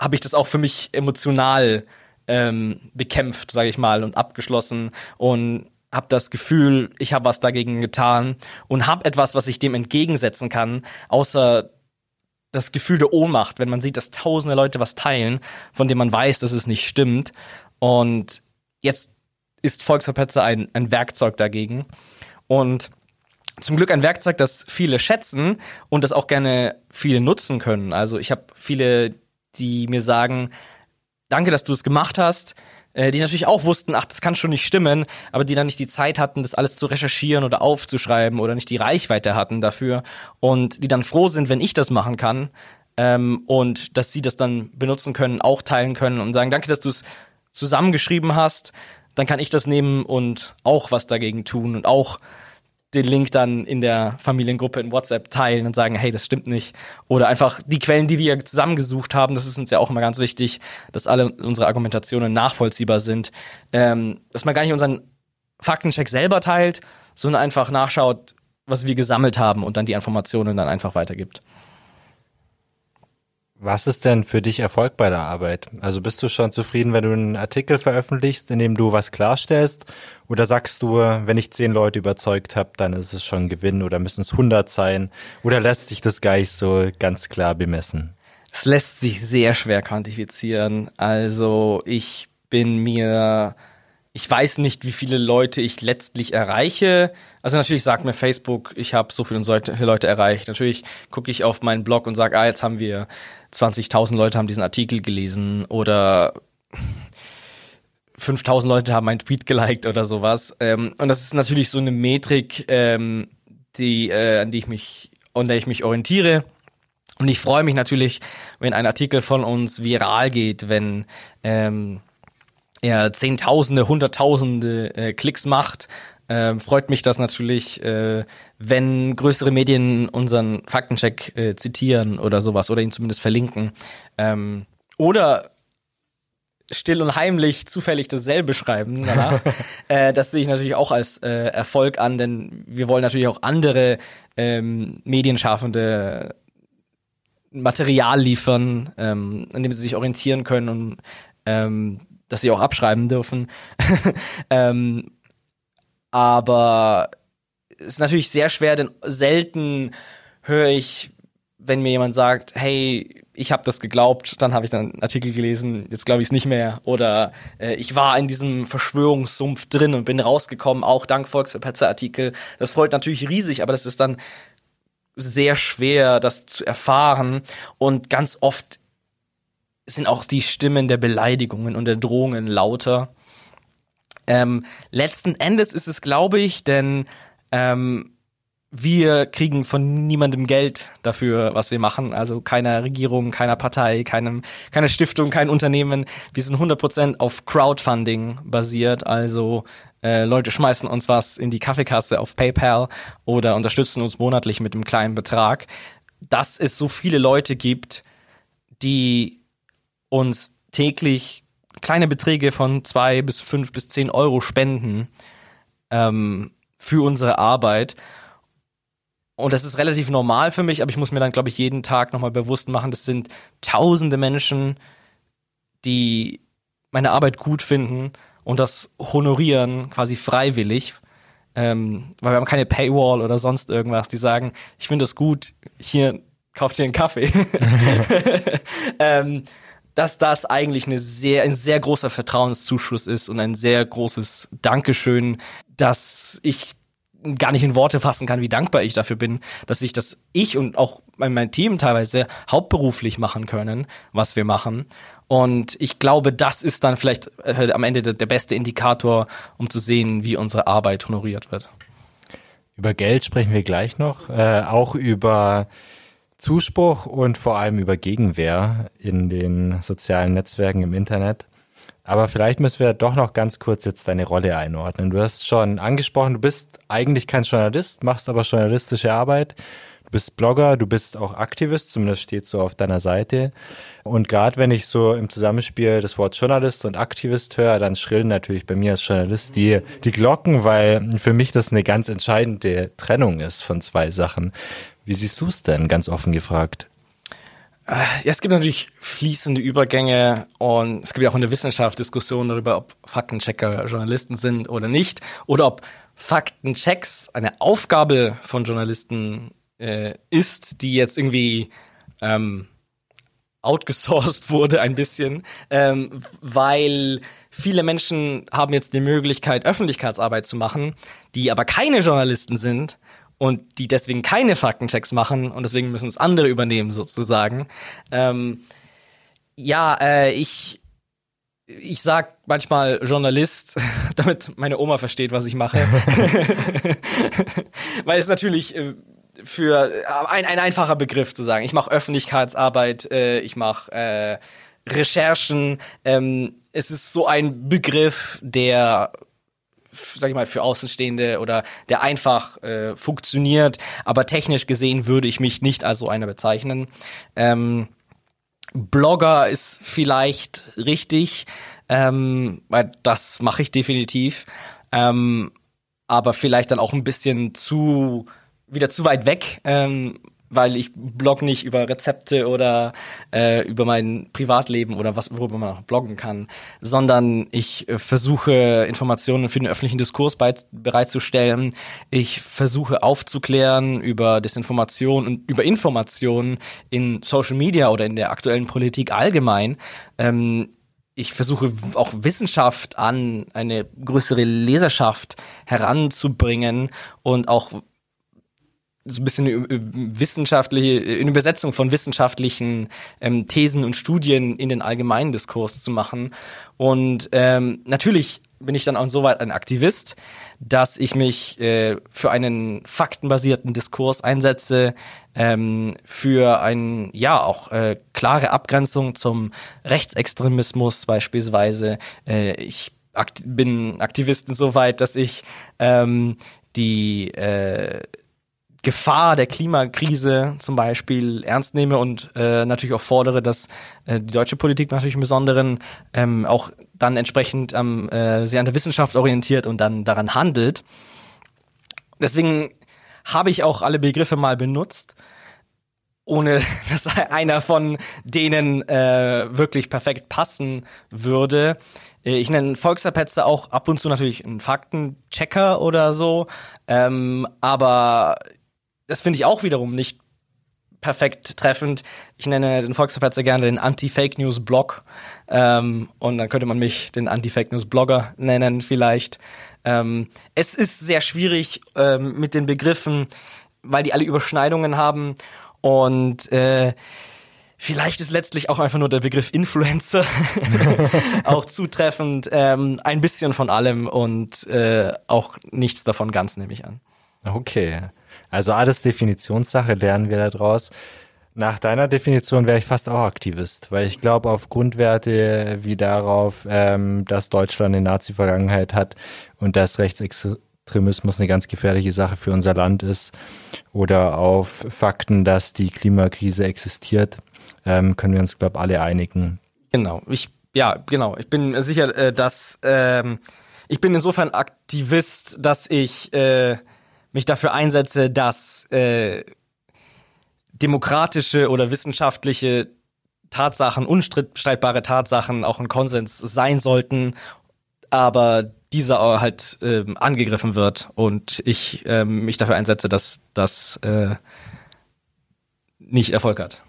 habe ich das auch für mich emotional ähm, bekämpft, sage ich mal, und abgeschlossen und habe das Gefühl, ich habe was dagegen getan und habe etwas, was ich dem entgegensetzen kann, außer das Gefühl der Ohnmacht, wenn man sieht, dass tausende Leute was teilen, von dem man weiß, dass es nicht stimmt. Und jetzt ist Volksverpetzer ein, ein Werkzeug dagegen. Und zum Glück ein Werkzeug, das viele schätzen und das auch gerne viele nutzen können. Also ich habe viele, die mir sagen, danke, dass du es gemacht hast, äh, die natürlich auch wussten, ach, das kann schon nicht stimmen, aber die dann nicht die Zeit hatten, das alles zu recherchieren oder aufzuschreiben oder nicht die Reichweite hatten dafür und die dann froh sind, wenn ich das machen kann ähm, und dass sie das dann benutzen können, auch teilen können und sagen, danke, dass du es zusammengeschrieben hast dann kann ich das nehmen und auch was dagegen tun und auch den Link dann in der Familiengruppe in WhatsApp teilen und sagen, hey, das stimmt nicht. Oder einfach die Quellen, die wir zusammengesucht haben, das ist uns ja auch immer ganz wichtig, dass alle unsere Argumentationen nachvollziehbar sind. Ähm, dass man gar nicht unseren Faktencheck selber teilt, sondern einfach nachschaut, was wir gesammelt haben und dann die Informationen dann einfach weitergibt.
Was ist denn für dich Erfolg bei der Arbeit? Also bist du schon zufrieden, wenn du einen Artikel veröffentlichst, in dem du was klarstellst? Oder sagst du, wenn ich zehn Leute überzeugt habe, dann ist es schon Gewinn oder müssen es hundert sein? Oder lässt sich das gar nicht so ganz klar bemessen?
Es lässt sich sehr schwer quantifizieren. Also ich bin mir ich weiß nicht, wie viele Leute ich letztlich erreiche. Also natürlich sagt mir Facebook, ich habe so viele Leute erreicht. Natürlich gucke ich auf meinen Blog und sage, ah, jetzt haben wir 20.000 Leute haben diesen Artikel gelesen oder 5000 Leute haben meinen Tweet geliked oder sowas. Ähm, und das ist natürlich so eine Metrik, ähm, die, äh, an die ich mich, an der ich mich orientiere. Und ich freue mich natürlich, wenn ein Artikel von uns viral geht, wenn ähm, er Zehntausende, Hunderttausende äh, Klicks macht, äh, freut mich das natürlich, äh, wenn größere Medien unseren Faktencheck äh, zitieren oder sowas oder ihn zumindest verlinken. Ähm, oder still und heimlich zufällig dasselbe schreiben danach. äh, das sehe ich natürlich auch als äh, Erfolg an, denn wir wollen natürlich auch andere ähm, Medienschaffende Material liefern, ähm, an dem sie sich orientieren können und ähm, dass sie auch abschreiben dürfen. ähm, aber es ist natürlich sehr schwer, denn selten höre ich, wenn mir jemand sagt, hey, ich habe das geglaubt, dann habe ich dann einen Artikel gelesen, jetzt glaube ich es nicht mehr. Oder äh, ich war in diesem Verschwörungssumpf drin und bin rausgekommen, auch dank Volksverpetzer-Artikel. Das freut natürlich riesig, aber das ist dann sehr schwer, das zu erfahren. Und ganz oft sind auch die Stimmen der Beleidigungen und der Drohungen lauter. Ähm, letzten Endes ist es, glaube ich, denn ähm, wir kriegen von niemandem Geld dafür, was wir machen. Also keiner Regierung, keiner Partei, keinem, keiner Stiftung, kein Unternehmen. Wir sind 100% auf Crowdfunding basiert. Also äh, Leute schmeißen uns was in die Kaffeekasse auf PayPal oder unterstützen uns monatlich mit einem kleinen Betrag. Dass es so viele Leute gibt, die uns täglich kleine Beträge von zwei bis fünf bis zehn Euro spenden ähm, für unsere Arbeit und das ist relativ normal für mich, aber ich muss mir dann, glaube ich, jeden Tag nochmal bewusst machen, das sind tausende Menschen, die meine Arbeit gut finden und das honorieren quasi freiwillig. Ähm, weil wir haben keine Paywall oder sonst irgendwas, die sagen, ich finde das gut, hier kauft ihr einen Kaffee. ähm, dass das eigentlich eine sehr, ein sehr großer Vertrauenszuschuss ist und ein sehr großes Dankeschön, dass ich gar nicht in Worte fassen kann, wie dankbar ich dafür bin, dass ich das ich und auch mein Team teilweise hauptberuflich machen können, was wir machen. Und ich glaube, das ist dann vielleicht äh, am Ende der, beste Indikator, um zu sehen, wie unsere Arbeit honoriert wird.
Über Geld sprechen wir gleich noch, äh, auch über Zuspruch und vor allem über Gegenwehr in den sozialen Netzwerken im Internet. Aber vielleicht müssen wir doch noch ganz kurz jetzt deine Rolle einordnen. Du hast schon angesprochen, du bist eigentlich kein Journalist, machst aber journalistische Arbeit. Du bist Blogger, du bist auch Aktivist, zumindest steht so auf deiner Seite. Und gerade wenn ich so im Zusammenspiel das Wort Journalist und Aktivist höre, dann schrillen natürlich bei mir als Journalist die, die Glocken, weil für mich das eine ganz entscheidende Trennung ist von zwei Sachen. Wie siehst du es denn, ganz offen gefragt?
Ja, es gibt natürlich fließende Übergänge und es gibt ja auch in der Wissenschaft Diskussionen darüber, ob Faktenchecker Journalisten sind oder nicht oder ob Faktenchecks eine Aufgabe von Journalisten äh, ist, die jetzt irgendwie ähm, outgesourced wurde ein bisschen, ähm, weil viele Menschen haben jetzt die Möglichkeit, Öffentlichkeitsarbeit zu machen, die aber keine Journalisten sind und die deswegen keine Faktenchecks machen und deswegen müssen es andere übernehmen sozusagen. Ähm, ja, äh, ich ich sag manchmal Journalist, damit meine Oma versteht, was ich mache. Weil es natürlich äh, für äh, ein, ein einfacher Begriff zu sagen. Ich mache Öffentlichkeitsarbeit, äh, ich mache äh, Recherchen. Ähm, es ist so ein Begriff, der sag ich mal, für Außenstehende oder der einfach äh, funktioniert. Aber technisch gesehen würde ich mich nicht als so einer bezeichnen. Ähm, Blogger ist vielleicht richtig, ähm, das mache ich definitiv. Ähm, aber vielleicht dann auch ein bisschen zu wieder zu weit weg, ähm, weil ich blog nicht über Rezepte oder äh, über mein Privatleben oder was, worüber man auch bloggen kann, sondern ich äh, versuche Informationen für den öffentlichen Diskurs bereitzustellen. Ich versuche aufzuklären über Desinformation und über Informationen in Social Media oder in der aktuellen Politik allgemein. Ähm, ich versuche auch Wissenschaft an eine größere Leserschaft heranzubringen und auch so ein bisschen eine wissenschaftliche, eine Übersetzung von wissenschaftlichen ähm, Thesen und Studien in den allgemeinen Diskurs zu machen. Und ähm, natürlich bin ich dann auch insoweit ein Aktivist, dass ich mich äh, für einen faktenbasierten Diskurs einsetze, ähm, für ein ja auch äh, klare Abgrenzung zum Rechtsextremismus beispielsweise. Äh, ich akt bin Aktivist insoweit, dass ich ähm, die äh, Gefahr der Klimakrise zum Beispiel ernst nehme und äh, natürlich auch fordere, dass äh, die deutsche Politik natürlich im Besonderen ähm, auch dann entsprechend ähm, äh, sich an der Wissenschaft orientiert und dann daran handelt. Deswegen habe ich auch alle Begriffe mal benutzt, ohne dass einer von denen äh, wirklich perfekt passen würde. Äh, ich nenne Volksverpetzer auch ab und zu natürlich einen Faktenchecker oder so, ähm, aber das finde ich auch wiederum nicht perfekt treffend. Ich nenne den Volksverpetzer gerne den Anti-Fake News Blog. Ähm, und dann könnte man mich den Anti-Fake News Blogger nennen, vielleicht. Ähm, es ist sehr schwierig ähm, mit den Begriffen, weil die alle Überschneidungen haben. Und äh, Vielleicht ist letztlich auch einfach nur der Begriff Influencer auch zutreffend. Ähm, ein bisschen von allem und äh, auch nichts davon ganz, nehme ich an.
Okay. Also alles Definitionssache lernen wir daraus. Nach deiner Definition wäre ich fast auch Aktivist, weil ich glaube, auf Grundwerte wie darauf, ähm, dass Deutschland eine Nazi-Vergangenheit hat und dass Rechtsextremismus eine ganz gefährliche Sache für unser Land ist, oder auf Fakten, dass die Klimakrise existiert, ähm, können wir uns, glaube ich, alle einigen.
Genau. Ich, ja, genau. Ich bin sicher, äh, dass ähm, ich bin insofern Aktivist, dass ich äh, mich dafür einsetze, dass äh, demokratische oder wissenschaftliche Tatsachen, unstreitbare Tatsachen auch ein Konsens sein sollten, aber dieser halt äh, angegriffen wird und ich äh, mich dafür einsetze, dass das äh, nicht Erfolg hat.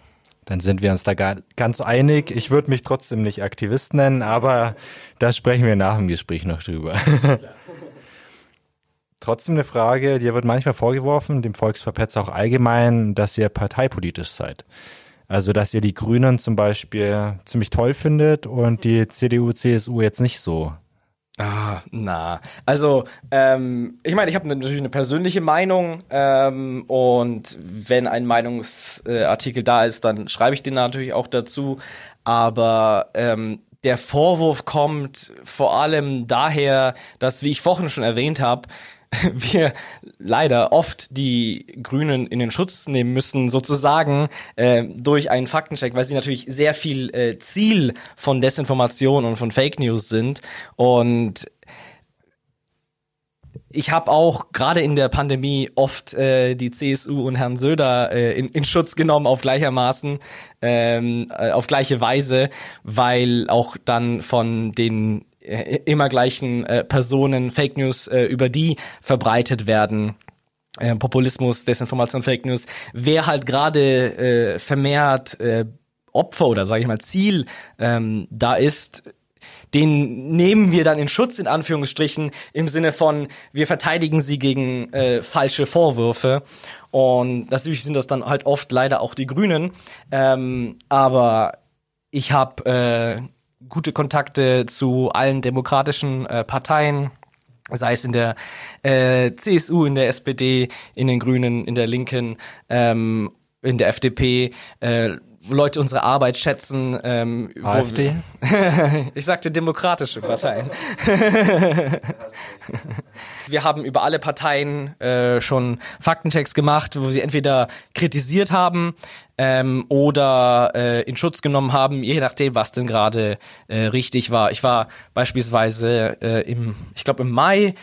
Dann sind wir uns da ganz einig. Ich würde mich trotzdem nicht Aktivist nennen, aber da sprechen wir nach dem Gespräch noch drüber. Trotzdem eine Frage, dir wird manchmal vorgeworfen, dem Volksverpetzer auch allgemein, dass ihr parteipolitisch seid. Also, dass ihr die Grünen zum Beispiel ziemlich toll findet und die CDU, CSU jetzt nicht so.
Ah, na. Also, ähm, ich meine, ich habe natürlich eine persönliche Meinung ähm, und wenn ein Meinungsartikel da ist, dann schreibe ich den natürlich auch dazu. Aber ähm, der Vorwurf kommt vor allem daher, dass, wie ich vorhin schon erwähnt habe, wir leider oft die Grünen in den Schutz nehmen müssen, sozusagen äh, durch einen Faktencheck, weil sie natürlich sehr viel äh, Ziel von Desinformation und von Fake News sind. Und ich habe auch gerade in der Pandemie oft äh, die CSU und Herrn Söder äh, in, in Schutz genommen auf gleichermaßen, ähm, äh, auf gleiche Weise, weil auch dann von den immer gleichen äh, Personen Fake News äh, über die verbreitet werden. Äh, Populismus, Desinformation, Fake News, wer halt gerade äh, vermehrt äh, Opfer oder sage ich mal Ziel ähm, da ist, den nehmen wir dann in Schutz in Anführungsstrichen im Sinne von wir verteidigen sie gegen äh, falsche Vorwürfe. Und natürlich sind das dann halt oft leider auch die Grünen, ähm, aber ich habe äh, gute Kontakte zu allen demokratischen äh, Parteien, sei es in der äh, CSU, in der SPD, in den Grünen, in der Linken, ähm, in der FDP. Äh, Leute unsere Arbeit schätzen. Ähm,
AfD?
ich sagte demokratische Parteien. wir haben über alle Parteien äh, schon Faktenchecks gemacht, wo sie entweder kritisiert haben ähm, oder äh, in Schutz genommen haben, je nachdem, was denn gerade äh, richtig war. Ich war beispielsweise äh, im, ich glaube im Mai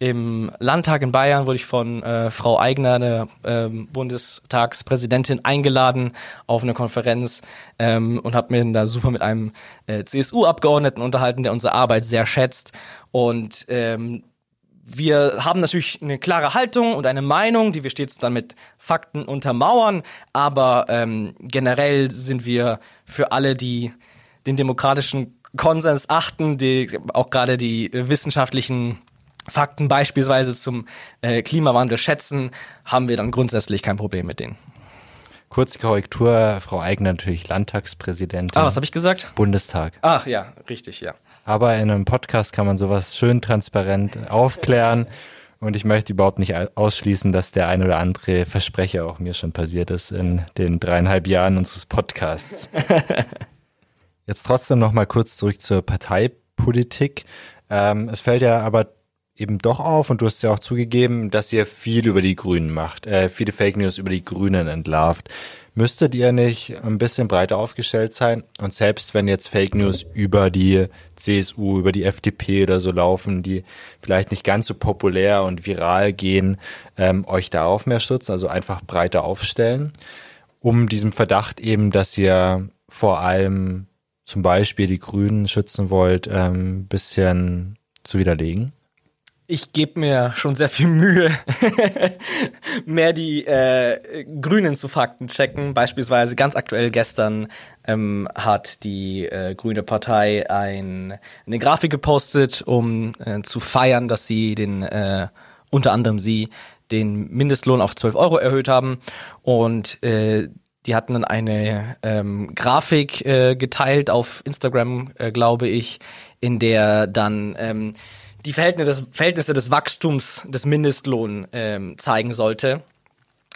im Landtag in Bayern wurde ich von äh, Frau Eigner, eine ähm, Bundestagspräsidentin, eingeladen auf eine Konferenz ähm, und habe mir da super mit einem äh, CSU-Abgeordneten unterhalten, der unsere Arbeit sehr schätzt. Und ähm, wir haben natürlich eine klare Haltung und eine Meinung, die wir stets dann mit Fakten untermauern, aber ähm, generell sind wir für alle, die den demokratischen Konsens achten, die auch gerade die wissenschaftlichen Fakten beispielsweise zum äh, Klimawandel schätzen, haben wir dann grundsätzlich kein Problem mit denen.
Kurze Korrektur, Frau Eigner natürlich Landtagspräsidentin.
Ah, was habe ich gesagt?
Bundestag.
Ach ja, richtig, ja.
Aber in einem Podcast kann man sowas schön transparent aufklären. Und ich möchte überhaupt nicht ausschließen, dass der ein oder andere Versprecher auch mir schon passiert ist in den dreieinhalb Jahren unseres Podcasts. Jetzt trotzdem noch mal kurz zurück zur Parteipolitik. Ähm, es fällt ja aber eben doch auf und du hast ja auch zugegeben, dass ihr viel über die Grünen macht, äh, viele Fake News über die Grünen entlarvt. Müsstet ihr nicht ein bisschen breiter aufgestellt sein und selbst wenn jetzt Fake News über die CSU, über die FDP oder so laufen, die vielleicht nicht ganz so populär und viral gehen, ähm, euch darauf mehr stützen, also einfach breiter aufstellen, um diesem Verdacht eben, dass ihr vor allem zum Beispiel die Grünen schützen wollt, ähm, bisschen zu widerlegen?
Ich gebe mir schon sehr viel Mühe, mehr die äh, Grünen zu Fakten checken. Beispielsweise ganz aktuell gestern ähm, hat die äh, Grüne Partei ein, eine Grafik gepostet, um äh, zu feiern, dass sie den äh, unter anderem sie den Mindestlohn auf 12 Euro erhöht haben. Und äh, die hatten dann eine ähm, Grafik äh, geteilt auf Instagram, glaube ich, in der dann ähm, die Verhältnisse des, Verhältnisse des Wachstums des Mindestlohns ähm, zeigen sollte.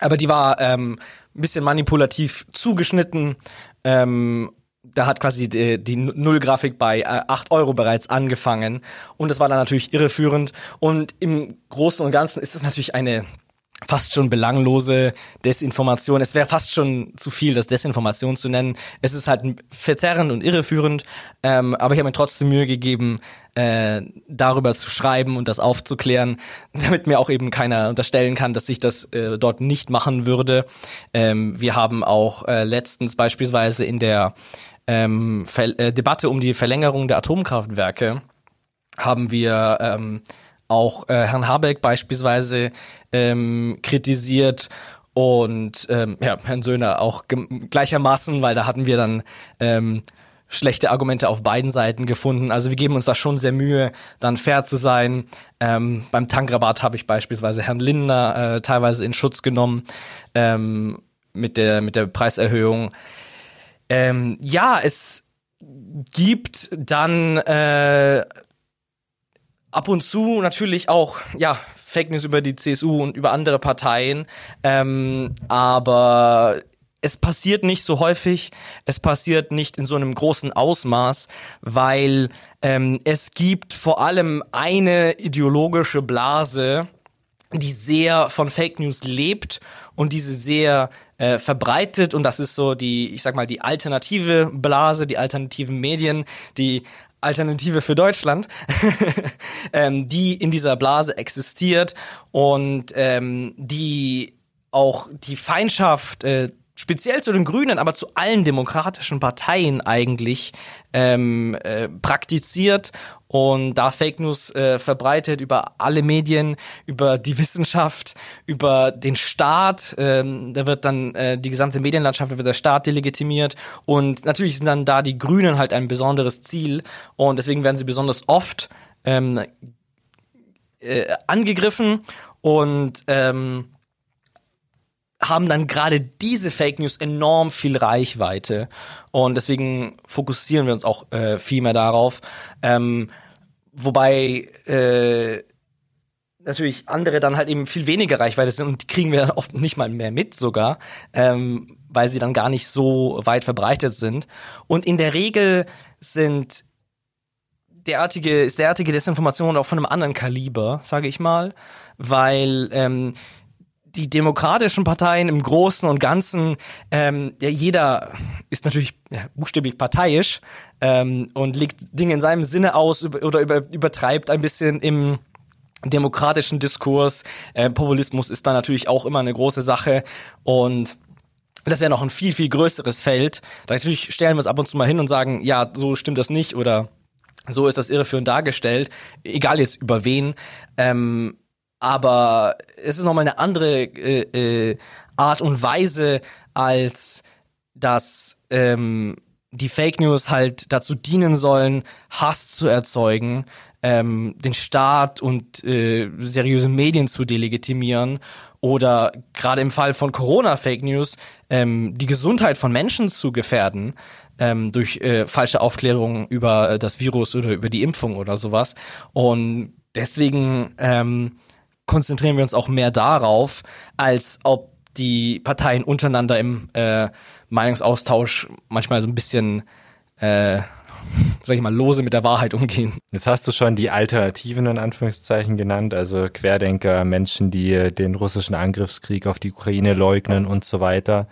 Aber die war ähm, ein bisschen manipulativ zugeschnitten. Ähm, da hat quasi die, die Nullgrafik bei äh, 8 Euro bereits angefangen. Und das war dann natürlich irreführend. Und im Großen und Ganzen ist es natürlich eine fast schon belanglose Desinformation. Es wäre fast schon zu viel, das Desinformation zu nennen. Es ist halt verzerrend und irreführend, ähm, aber ich habe mir trotzdem Mühe gegeben, äh, darüber zu schreiben und das aufzuklären, damit mir auch eben keiner unterstellen kann, dass ich das äh, dort nicht machen würde. Ähm, wir haben auch äh, letztens beispielsweise in der ähm, äh, Debatte um die Verlängerung der Atomkraftwerke haben wir ähm, auch äh, Herrn Habeck beispielsweise ähm, kritisiert und ähm, ja, Herrn Söhner auch gleichermaßen, weil da hatten wir dann ähm, schlechte Argumente auf beiden Seiten gefunden. Also wir geben uns da schon sehr Mühe, dann fair zu sein. Ähm, beim Tankrabatt habe ich beispielsweise Herrn Lindner äh, teilweise in Schutz genommen ähm, mit der mit der Preiserhöhung. Ähm, ja, es gibt dann äh, ab und zu natürlich auch, ja, Fake News über die CSU und über andere Parteien. Ähm, aber es passiert nicht so häufig, es passiert nicht in so einem großen Ausmaß, weil ähm, es gibt vor allem eine ideologische Blase, die sehr von Fake News lebt und diese sehr äh, verbreitet und das ist so die, ich sag mal, die alternative Blase, die alternativen Medien, die Alternative für Deutschland, ähm, die in dieser Blase existiert und ähm, die auch die Feindschaft äh, speziell zu den Grünen, aber zu allen demokratischen Parteien eigentlich ähm, äh, praktiziert und da Fake News äh, verbreitet über alle Medien, über die Wissenschaft, über den Staat. Ähm, da wird dann äh, die gesamte Medienlandschaft, da wird der Staat delegitimiert und natürlich sind dann da die Grünen halt ein besonderes Ziel und deswegen werden sie besonders oft ähm, äh, angegriffen und ähm, haben dann gerade diese Fake News enorm viel Reichweite. Und deswegen fokussieren wir uns auch äh, viel mehr darauf. Ähm, wobei äh, natürlich andere dann halt eben viel weniger Reichweite sind und die kriegen wir dann oft nicht mal mehr mit sogar, ähm, weil sie dann gar nicht so weit verbreitet sind. Und in der Regel sind derartige, ist derartige Desinformation auch von einem anderen Kaliber, sage ich mal, weil ähm, die demokratischen Parteien im Großen und Ganzen, ähm, ja, jeder ist natürlich ja, buchstäblich parteiisch ähm, und legt Dinge in seinem Sinne aus über, oder über, übertreibt ein bisschen im demokratischen Diskurs. Äh, Populismus ist da natürlich auch immer eine große Sache und das ist ja noch ein viel, viel größeres Feld. Da natürlich stellen wir uns ab und zu mal hin und sagen, ja, so stimmt das nicht oder so ist das irreführend dargestellt, egal jetzt über wen. Ähm, aber es ist nochmal eine andere äh, äh, Art und Weise, als dass ähm, die Fake News halt dazu dienen sollen, Hass zu erzeugen, ähm, den Staat und äh, seriöse Medien zu delegitimieren oder gerade im Fall von Corona-Fake News ähm, die Gesundheit von Menschen zu gefährden ähm, durch äh, falsche Aufklärungen über das Virus oder über die Impfung oder sowas. Und deswegen ähm, konzentrieren wir uns auch mehr darauf, als ob die Parteien untereinander im äh, Meinungsaustausch manchmal so ein bisschen, äh, sag ich mal, lose mit der Wahrheit umgehen.
Jetzt hast du schon die Alternativen in Anführungszeichen genannt, also Querdenker, Menschen, die den russischen Angriffskrieg auf die Ukraine leugnen und so weiter.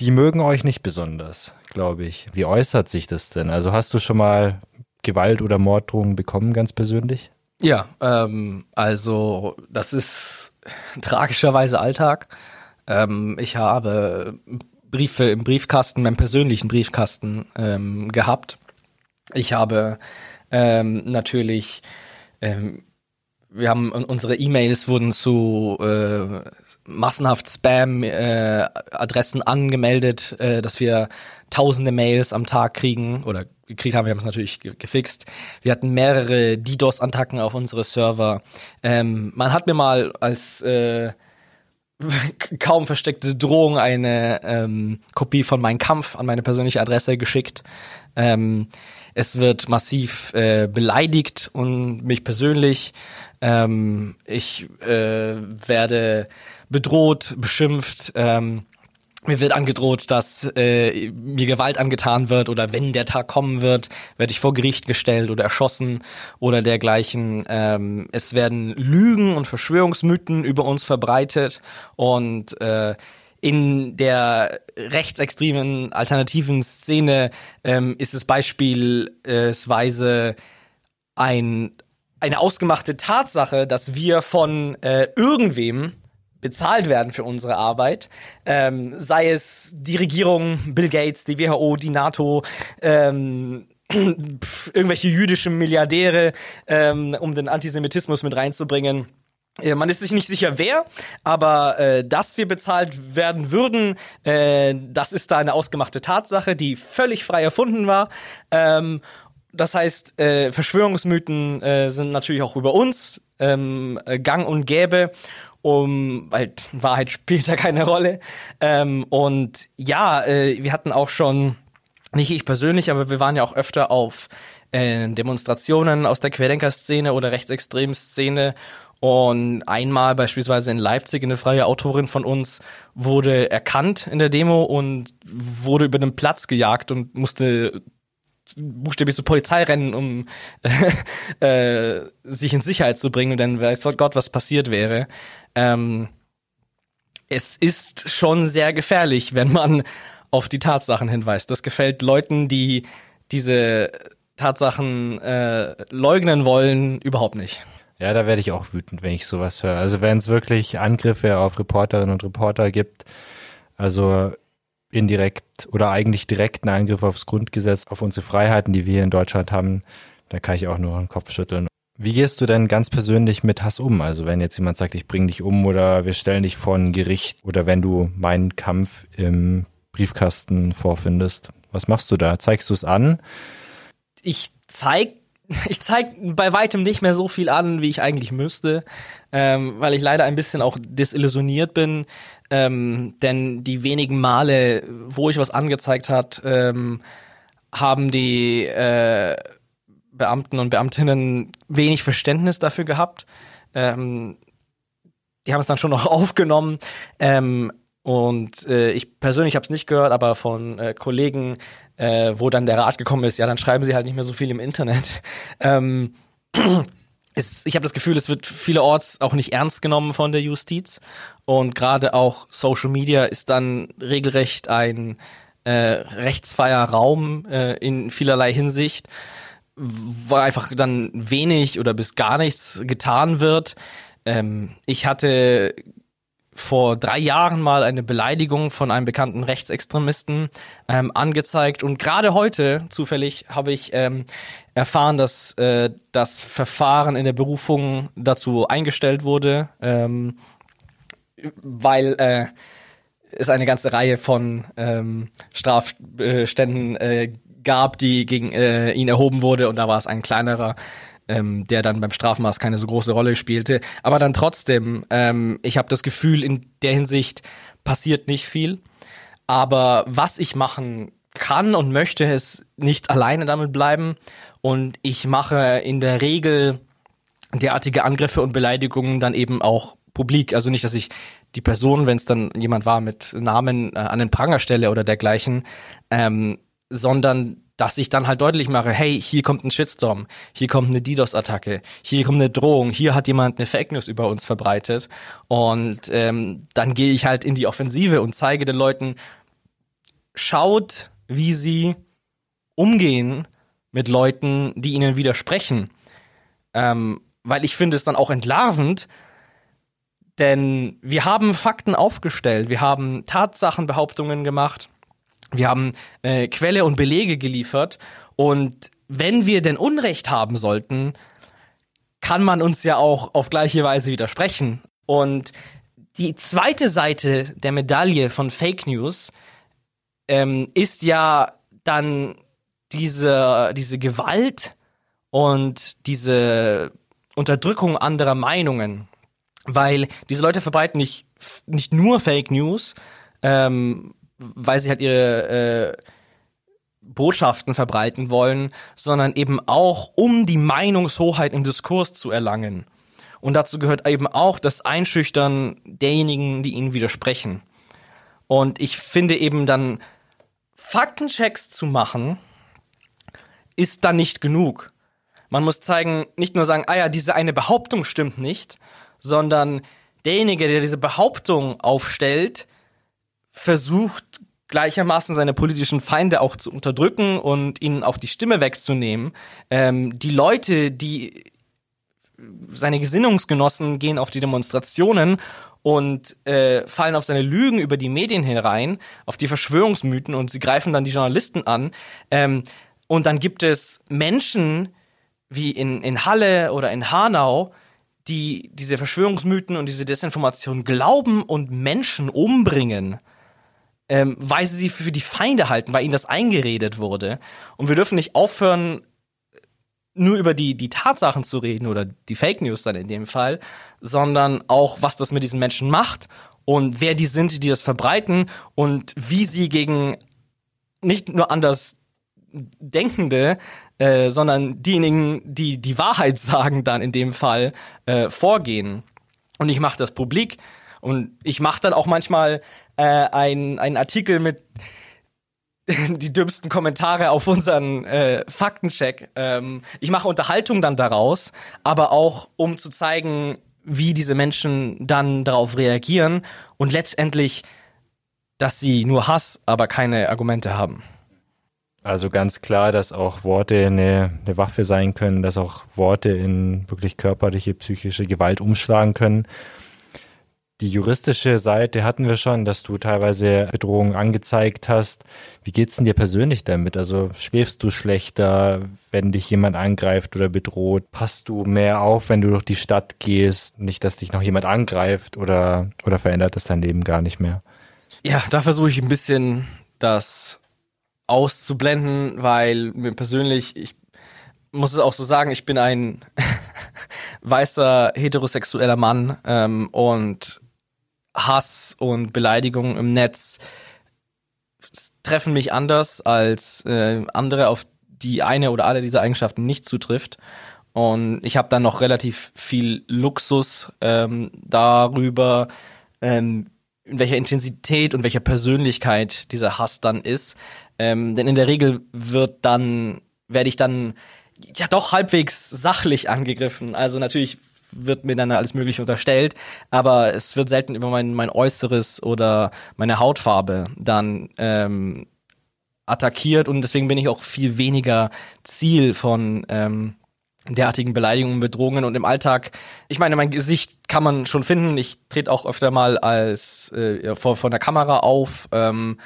Die mögen euch nicht besonders, glaube ich. Wie äußert sich das denn? Also hast du schon mal Gewalt oder Morddrohungen bekommen, ganz persönlich?
Ja, ähm, also das ist tragischerweise Alltag. Ähm, ich habe Briefe im Briefkasten, meinem persönlichen Briefkasten ähm, gehabt. Ich habe ähm, natürlich, ähm, wir haben unsere E-Mails wurden zu äh, massenhaft Spam-Adressen äh, angemeldet, äh, dass wir tausende Mails am Tag kriegen oder gekriegt haben. Wir haben es natürlich gefixt. Wir hatten mehrere DDoS-Attacken auf unsere Server. Ähm, man hat mir mal als äh, kaum versteckte Drohung eine ähm, Kopie von Mein Kampf an meine persönliche Adresse geschickt. Ähm, es wird massiv äh, beleidigt und mich persönlich. Ähm, ich äh, werde bedroht, beschimpft. Ähm, mir wird angedroht, dass äh, mir Gewalt angetan wird oder wenn der Tag kommen wird, werde ich vor Gericht gestellt oder erschossen oder dergleichen. Ähm, es werden Lügen und Verschwörungsmythen über uns verbreitet und äh, in der rechtsextremen alternativen Szene ähm, ist es beispielsweise ein, eine ausgemachte Tatsache, dass wir von äh, irgendwem bezahlt werden für unsere Arbeit, ähm, sei es die Regierung, Bill Gates, die WHO, die NATO, ähm, irgendwelche jüdischen Milliardäre, ähm, um den Antisemitismus mit reinzubringen. Man ist sich nicht sicher, wer, aber äh, dass wir bezahlt werden würden, äh, das ist da eine ausgemachte Tatsache, die völlig frei erfunden war. Ähm, das heißt, äh, Verschwörungsmythen äh, sind natürlich auch über uns ähm, gang und gäbe um, weil Wahrheit spielt da keine Rolle. Ähm, und ja, äh, wir hatten auch schon, nicht ich persönlich, aber wir waren ja auch öfter auf äh, Demonstrationen aus der Querdenker-Szene oder Rechtsextrem-Szene. Und einmal beispielsweise in Leipzig eine freie Autorin von uns wurde erkannt in der Demo und wurde über den Platz gejagt und musste buchstäblich zur Polizei rennen, um äh, sich in Sicherheit zu bringen, denn weiß Gott, was passiert wäre. Ähm, es ist schon sehr gefährlich, wenn man auf die Tatsachen hinweist. Das gefällt Leuten, die diese Tatsachen äh, leugnen wollen, überhaupt nicht.
Ja, da werde ich auch wütend, wenn ich sowas höre. Also wenn es wirklich Angriffe auf Reporterinnen und Reporter gibt, also indirekt oder eigentlich direkten Angriff aufs Grundgesetz, auf unsere Freiheiten, die wir hier in Deutschland haben, da kann ich auch nur den Kopf schütteln. Wie gehst du denn ganz persönlich mit Hass um? Also wenn jetzt jemand sagt, ich bring dich um oder wir stellen dich vor ein Gericht oder wenn du meinen Kampf im Briefkasten vorfindest, was machst du da? Zeigst du es an?
Ich zeig ich zeig bei weitem nicht mehr so viel an, wie ich eigentlich müsste, ähm, weil ich leider ein bisschen auch desillusioniert bin. Ähm, denn die wenigen Male, wo ich was angezeigt hat, ähm, haben die äh, Beamten und Beamtinnen wenig Verständnis dafür gehabt. Ähm, die haben es dann schon noch aufgenommen. Und äh, ich persönlich habe es nicht gehört, aber von äh, Kollegen, äh, wo dann der Rat gekommen ist, ja, dann schreiben sie halt nicht mehr so viel im Internet. Ähm, es, ich habe das Gefühl, es wird vielerorts auch nicht ernst genommen von der Justiz. Und gerade auch Social Media ist dann regelrecht ein äh, rechtsfreier Raum äh, in vielerlei Hinsicht weil einfach dann wenig oder bis gar nichts getan wird. Ähm, ich hatte vor drei Jahren mal eine Beleidigung von einem bekannten Rechtsextremisten ähm, angezeigt. Und gerade heute zufällig habe ich ähm, erfahren, dass äh, das Verfahren in der Berufung dazu eingestellt wurde, ähm, weil äh, es eine ganze Reihe von ähm, Strafständen äh, gab, die gegen äh, ihn erhoben wurde. Und da war es ein kleinerer, ähm, der dann beim Strafmaß keine so große Rolle spielte. Aber dann trotzdem, ähm, ich habe das Gefühl, in der Hinsicht passiert nicht viel. Aber was ich machen kann und möchte, ist nicht alleine damit bleiben. Und ich mache in der Regel derartige Angriffe und Beleidigungen dann eben auch publik. Also nicht, dass ich die Person, wenn es dann jemand war mit Namen äh, an den Pranger stelle oder dergleichen, ähm, sondern dass ich dann halt deutlich mache, hey, hier kommt ein Shitstorm, hier kommt eine DDoS-Attacke, hier kommt eine Drohung, hier hat jemand eine Fake News über uns verbreitet und ähm, dann gehe ich halt in die Offensive und zeige den Leuten, schaut, wie sie umgehen mit Leuten, die ihnen widersprechen. Ähm, weil ich finde es dann auch entlarvend, denn wir haben Fakten aufgestellt, wir haben Tatsachenbehauptungen gemacht, wir haben äh, Quelle und Belege geliefert und wenn wir denn Unrecht haben sollten, kann man uns ja auch auf gleiche Weise widersprechen. Und die zweite Seite der Medaille von Fake News ähm, ist ja dann diese, diese Gewalt und diese Unterdrückung anderer Meinungen. Weil diese Leute verbreiten nicht nicht nur Fake News, ähm, weil sie halt ihre äh, Botschaften verbreiten wollen, sondern eben auch, um die Meinungshoheit im Diskurs zu erlangen. Und dazu gehört eben auch das Einschüchtern derjenigen, die ihnen widersprechen. Und ich finde eben dann, Faktenchecks zu machen, ist dann nicht genug. Man muss zeigen, nicht nur sagen, ah ja, diese eine Behauptung stimmt nicht, sondern derjenige, der diese Behauptung aufstellt, versucht gleichermaßen seine politischen Feinde auch zu unterdrücken und ihnen auch die Stimme wegzunehmen. Ähm, die Leute, die seine Gesinnungsgenossen gehen auf die Demonstrationen und äh, fallen auf seine Lügen über die Medien herein, auf die Verschwörungsmythen und sie greifen dann die Journalisten an. Ähm, und dann gibt es Menschen wie in, in Halle oder in Hanau, die diese Verschwörungsmythen und diese Desinformation glauben und Menschen umbringen, ähm, weil sie sie für die Feinde halten, weil ihnen das eingeredet wurde. Und wir dürfen nicht aufhören, nur über die, die Tatsachen zu reden oder die Fake News dann in dem Fall, sondern auch, was das mit diesen Menschen macht und wer die sind, die das verbreiten und wie sie gegen nicht nur anders Denkende, äh, sondern diejenigen, die die Wahrheit sagen, dann in dem Fall äh, vorgehen. Und ich mache das publik und ich mache dann auch manchmal äh, einen Artikel mit die dümmsten Kommentare auf unseren äh, Faktencheck. Ähm, ich mache Unterhaltung dann daraus, aber auch um zu zeigen, wie diese Menschen dann darauf reagieren und letztendlich, dass sie nur Hass, aber keine Argumente haben.
Also ganz klar, dass auch Worte eine, eine Waffe sein können, dass auch Worte in wirklich körperliche, psychische Gewalt umschlagen können. Die juristische Seite hatten wir schon, dass du teilweise Bedrohungen angezeigt hast. Wie geht's denn dir persönlich damit? Also schläfst du schlechter, wenn dich jemand angreift oder bedroht? Passt du mehr auf, wenn du durch die Stadt gehst? Nicht, dass dich noch jemand angreift oder, oder verändert das dein Leben gar nicht mehr?
Ja, da versuche ich ein bisschen das auszublenden, weil mir persönlich, ich muss es auch so sagen, ich bin ein weißer heterosexueller Mann ähm, und Hass und Beleidigungen im Netz treffen mich anders als äh, andere, auf die eine oder alle dieser Eigenschaften nicht zutrifft. Und ich habe dann noch relativ viel Luxus ähm, darüber, ähm, in welcher Intensität und welcher Persönlichkeit dieser Hass dann ist. Ähm, denn in der Regel wird dann, werde ich dann ja doch halbwegs sachlich angegriffen. Also natürlich wird mir dann alles Mögliche unterstellt, aber es wird selten über mein, mein Äußeres oder meine Hautfarbe dann ähm, attackiert und deswegen bin ich auch viel weniger Ziel von ähm, derartigen Beleidigungen, Bedrohungen und im Alltag, ich meine, mein Gesicht kann man schon finden. Ich trete auch öfter mal als äh, vor, vor der Kamera auf, ähm,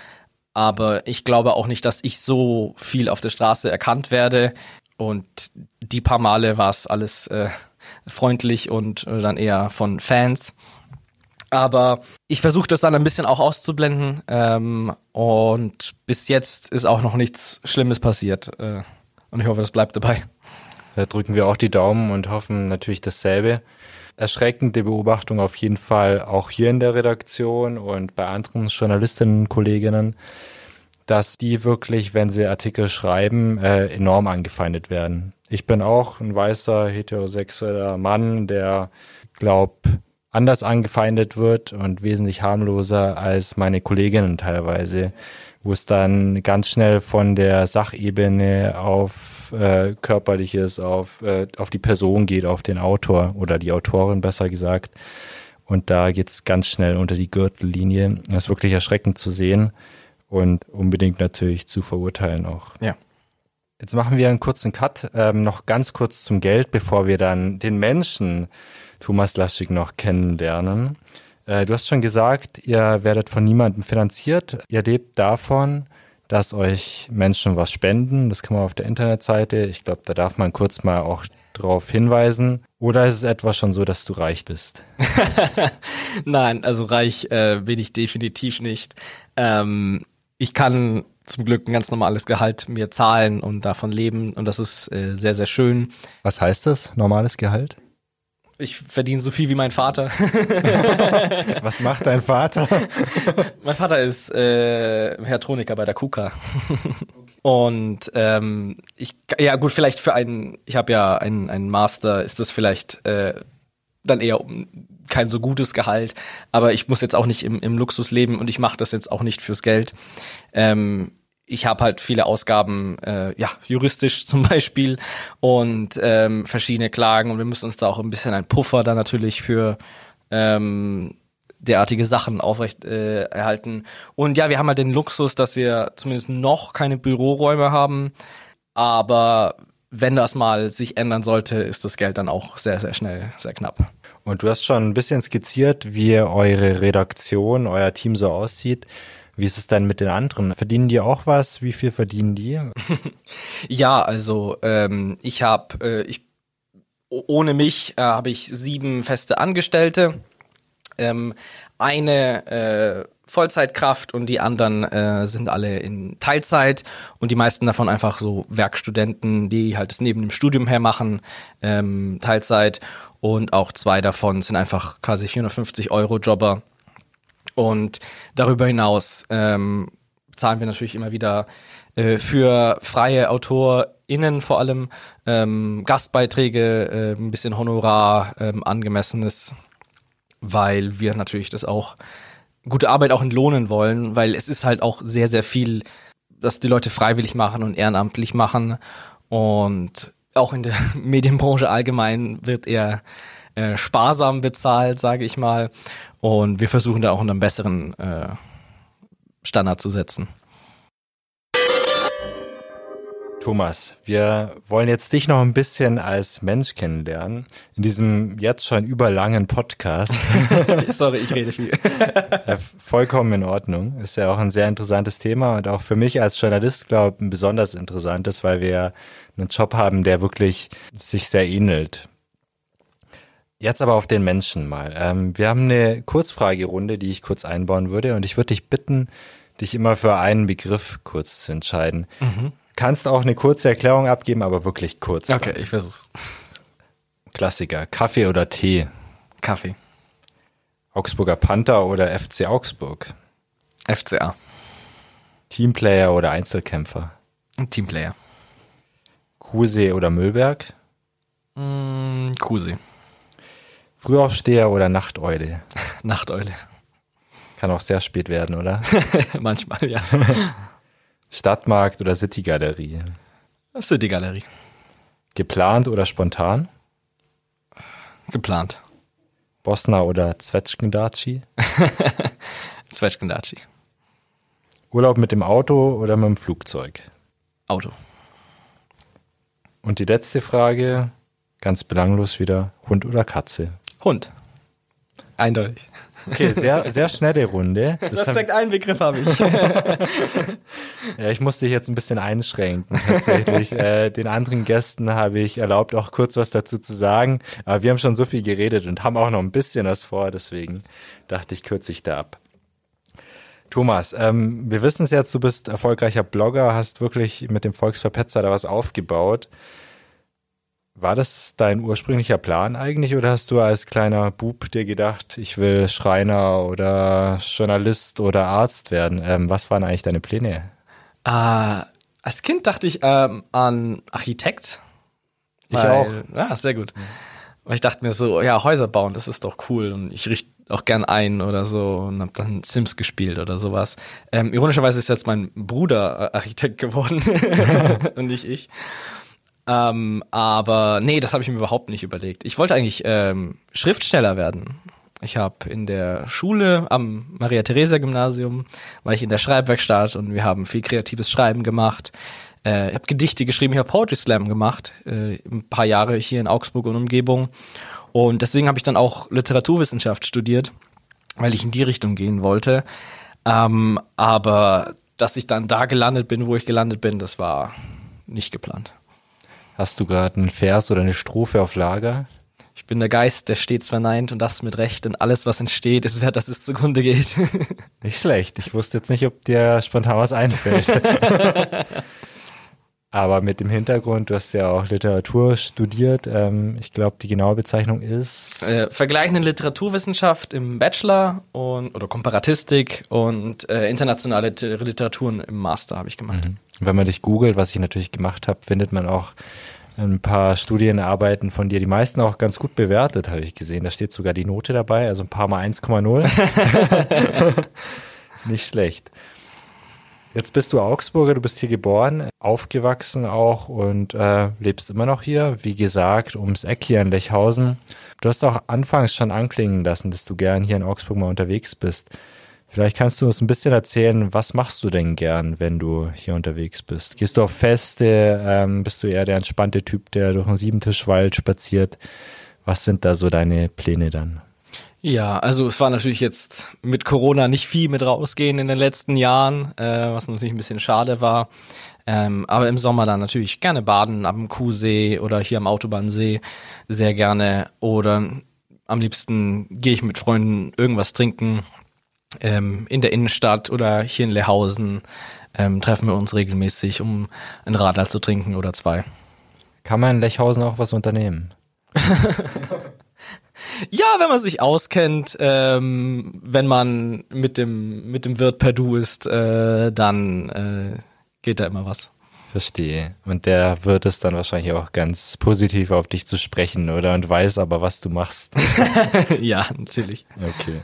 aber ich glaube auch nicht, dass ich so viel auf der Straße erkannt werde. Und die paar Male war es alles äh, freundlich und äh, dann eher von Fans. Aber ich versuche das dann ein bisschen auch auszublenden. Ähm, und bis jetzt ist auch noch nichts Schlimmes passiert. Äh, und ich hoffe, das bleibt dabei.
Da drücken wir auch die Daumen und hoffen natürlich dasselbe. Erschreckende Beobachtung auf jeden Fall auch hier in der Redaktion und bei anderen Journalistinnen und Kolleginnen, dass die wirklich, wenn sie Artikel schreiben, äh, enorm angefeindet werden. Ich bin auch ein weißer heterosexueller Mann, der glaub anders angefeindet wird und wesentlich harmloser als meine Kolleginnen teilweise, wo es dann ganz schnell von der Sachebene auf äh, körperliches, auf äh, auf die Person geht, auf den Autor oder die Autorin besser gesagt. Und da geht's ganz schnell unter die Gürtellinie. Das ist wirklich erschreckend zu sehen und unbedingt natürlich zu verurteilen auch.
Ja.
Jetzt machen wir einen kurzen Cut, ähm, noch ganz kurz zum Geld, bevor wir dann den Menschen Thomas Laschig noch kennenlernen. Äh, du hast schon gesagt, ihr werdet von niemandem finanziert. Ihr lebt davon, dass euch Menschen was spenden. Das kann man auf der Internetseite. Ich glaube, da darf man kurz mal auch drauf hinweisen. Oder ist es etwa schon so, dass du reich bist?
Nein, also reich äh, bin ich definitiv nicht. Ähm, ich kann zum Glück ein ganz normales Gehalt mir zahlen und davon leben und das ist äh, sehr, sehr schön.
Was heißt das, normales Gehalt?
Ich verdiene so viel wie mein Vater.
Was macht dein Vater?
mein Vater ist äh, Hertroniker bei der KUKA. Und ähm, ich, ja gut, vielleicht für einen, ich habe ja einen, einen Master, ist das vielleicht äh, dann eher kein so gutes Gehalt, aber ich muss jetzt auch nicht im, im Luxus leben und ich mache das jetzt auch nicht fürs Geld. Ähm, ich habe halt viele Ausgaben, äh, ja, juristisch zum Beispiel und ähm, verschiedene Klagen und wir müssen uns da auch ein bisschen ein Puffer da natürlich für ähm, derartige Sachen aufrecht äh, erhalten. Und ja, wir haben halt den Luxus, dass wir zumindest noch keine Büroräume haben, aber wenn das mal sich ändern sollte, ist das Geld dann auch sehr, sehr schnell, sehr knapp.
Und du hast schon ein bisschen skizziert, wie eure Redaktion, euer Team so aussieht. Wie ist es denn mit den anderen? Verdienen die auch was? Wie viel verdienen die?
ja, also ähm, ich habe, äh, ohne mich äh, habe ich sieben feste Angestellte, ähm, eine äh, Vollzeitkraft und die anderen äh, sind alle in Teilzeit und die meisten davon einfach so Werkstudenten, die halt das neben dem Studium her machen, ähm, Teilzeit und auch zwei davon sind einfach quasi 450 Euro Jobber und darüber hinaus ähm, zahlen wir natürlich immer wieder äh, für freie AutorInnen vor allem ähm, Gastbeiträge, äh, ein bisschen Honorar, ähm, angemessenes, weil wir natürlich das auch gute Arbeit auch entlohnen wollen, weil es ist halt auch sehr, sehr viel, dass die Leute freiwillig machen und ehrenamtlich machen. Und auch in der Medienbranche allgemein wird eher äh, sparsam bezahlt, sage ich mal. Und wir versuchen da auch einen besseren äh, Standard zu setzen.
Thomas, wir wollen jetzt dich noch ein bisschen als Mensch kennenlernen. In diesem jetzt schon überlangen Podcast.
Sorry, ich rede viel.
ja, vollkommen in Ordnung. Ist ja auch ein sehr interessantes Thema und auch für mich als Journalist, glaube ich, ein besonders interessantes, weil wir einen Job haben, der wirklich sich sehr ähnelt. Jetzt aber auf den Menschen mal. Ähm, wir haben eine Kurzfragerunde, die ich kurz einbauen würde und ich würde dich bitten, dich immer für einen Begriff kurz zu entscheiden. Mhm. Kannst auch eine kurze Erklärung abgeben, aber wirklich kurz.
Okay, ich versuch's.
Klassiker. Kaffee oder Tee?
Kaffee.
Augsburger Panther oder FC Augsburg?
FCA.
Teamplayer oder Einzelkämpfer?
Teamplayer.
Kusee oder Müllberg?
Mm, Kusee.
Frühaufsteher oder Nachteule?
Nachteule.
Kann auch sehr spät werden, oder?
Manchmal, ja.
Stadtmarkt oder Citygalerie?
Citygalerie.
Geplant oder spontan?
Geplant.
Bosna oder Zwetschgendatschi?
Zwetschgendatschi.
Urlaub mit dem Auto oder mit dem Flugzeug?
Auto.
Und die letzte Frage, ganz belanglos wieder, Hund oder Katze?
Hund. Eindeutig.
Okay, sehr, sehr schnelle Runde.
Das, das sagt einen Begriff habe ich.
ja, ich musste dich jetzt ein bisschen einschränken tatsächlich. äh, den anderen Gästen habe ich erlaubt, auch kurz was dazu zu sagen. Aber wir haben schon so viel geredet und haben auch noch ein bisschen was vor, deswegen dachte ich, kürze ich da ab. Thomas, ähm, wir wissen es jetzt, du bist erfolgreicher Blogger, hast wirklich mit dem Volksverpetzer da was aufgebaut. War das dein ursprünglicher Plan eigentlich oder hast du als kleiner Bub dir gedacht, ich will Schreiner oder Journalist oder Arzt werden? Ähm, was waren eigentlich deine Pläne?
Äh, als Kind dachte ich ähm, an Architekt.
Ich weil, auch.
Ja, sehr gut. Weil ich dachte mir so, ja, Häuser bauen, das ist doch cool und ich richte auch gern ein oder so und habe dann Sims gespielt oder sowas. Ähm, ironischerweise ist jetzt mein Bruder Architekt geworden und nicht ich. Ähm, aber nee, das habe ich mir überhaupt nicht überlegt. Ich wollte eigentlich ähm, Schriftsteller werden. Ich habe in der Schule am Maria-Theresia-Gymnasium, war ich in der Schreibwerkstatt und wir haben viel kreatives Schreiben gemacht. Äh, ich habe Gedichte geschrieben, ich habe Poetry Slam gemacht, äh, ein paar Jahre hier in Augsburg und Umgebung. Und deswegen habe ich dann auch Literaturwissenschaft studiert, weil ich in die Richtung gehen wollte. Ähm, aber dass ich dann da gelandet bin, wo ich gelandet bin, das war nicht geplant.
Hast du gerade einen Vers oder eine Strophe auf Lager?
Ich bin der Geist, der stets verneint und das mit Recht, denn alles, was entsteht, ist wert, dass es zugrunde geht.
Nicht schlecht. Ich wusste jetzt nicht, ob dir spontan was einfällt. Aber mit dem Hintergrund, du hast ja auch Literatur studiert. Ähm, ich glaube, die genaue Bezeichnung ist.
Äh, vergleichende Literaturwissenschaft im Bachelor und oder Komparatistik und äh, internationale Literaturen im Master habe ich gemacht. Mhm.
Wenn man dich googelt, was ich natürlich gemacht habe, findet man auch ein paar Studienarbeiten von dir, die meisten auch ganz gut bewertet, habe ich gesehen. Da steht sogar die Note dabei, also ein paar mal 1,0. Nicht schlecht. Jetzt bist du Augsburger, du bist hier geboren, aufgewachsen auch und äh, lebst immer noch hier. Wie gesagt, ums Eck hier in Lechhausen. Du hast auch anfangs schon anklingen lassen, dass du gern hier in Augsburg mal unterwegs bist. Vielleicht kannst du uns ein bisschen erzählen, was machst du denn gern, wenn du hier unterwegs bist? Gehst du auf Feste? Ähm, bist du eher der entspannte Typ, der durch einen Siebentischwald spaziert? Was sind da so deine Pläne dann?
Ja, also es war natürlich jetzt mit Corona nicht viel mit rausgehen in den letzten Jahren, äh, was natürlich ein bisschen schade war. Ähm, aber im Sommer dann natürlich gerne baden am Kuhsee oder hier am Autobahnsee sehr gerne. Oder am liebsten gehe ich mit Freunden irgendwas trinken ähm, in der Innenstadt oder hier in Lehausen. Ähm, treffen wir uns regelmäßig, um ein Radler zu trinken oder zwei.
Kann man in Lechhausen auch was unternehmen?
Ja, wenn man sich auskennt, ähm, wenn man mit dem, mit dem Wirt per Du ist, äh, dann äh, geht da immer was.
Verstehe. Und der wird es dann wahrscheinlich auch ganz positiv auf dich zu sprechen, oder? Und weiß aber, was du machst.
ja, natürlich.
Okay.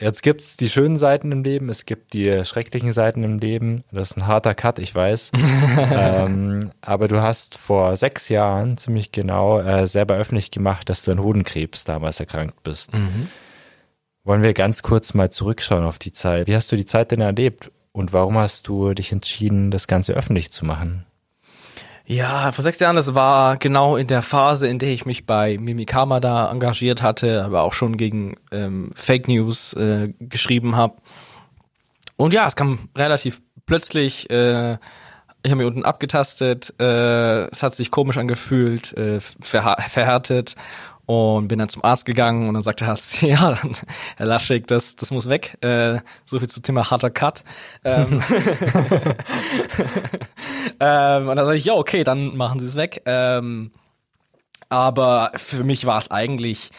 Jetzt gibt es die schönen Seiten im Leben, es gibt die schrecklichen Seiten im Leben. Das ist ein harter Cut, ich weiß. ähm, aber du hast vor sechs Jahren ziemlich genau äh, selber öffentlich gemacht, dass du an Hodenkrebs damals erkrankt bist. Mhm. Wollen wir ganz kurz mal zurückschauen auf die Zeit. Wie hast du die Zeit denn erlebt und warum hast du dich entschieden, das Ganze öffentlich zu machen?
Ja, vor sechs Jahren, das war genau in der Phase, in der ich mich bei Mimikama da engagiert hatte, aber auch schon gegen ähm, Fake News äh, geschrieben habe. Und ja, es kam relativ plötzlich. Äh, ich habe mich unten abgetastet, äh, es hat sich komisch angefühlt, äh, verhärtet und bin dann zum Arzt gegangen und dann sagte Arzt, ja, Herr Laschig, das, das muss weg. Äh, so viel zum Thema harter Cut. Ähm, ähm, und dann sage ich, ja, okay, dann machen Sie es weg. Ähm, aber für mich war es eigentlich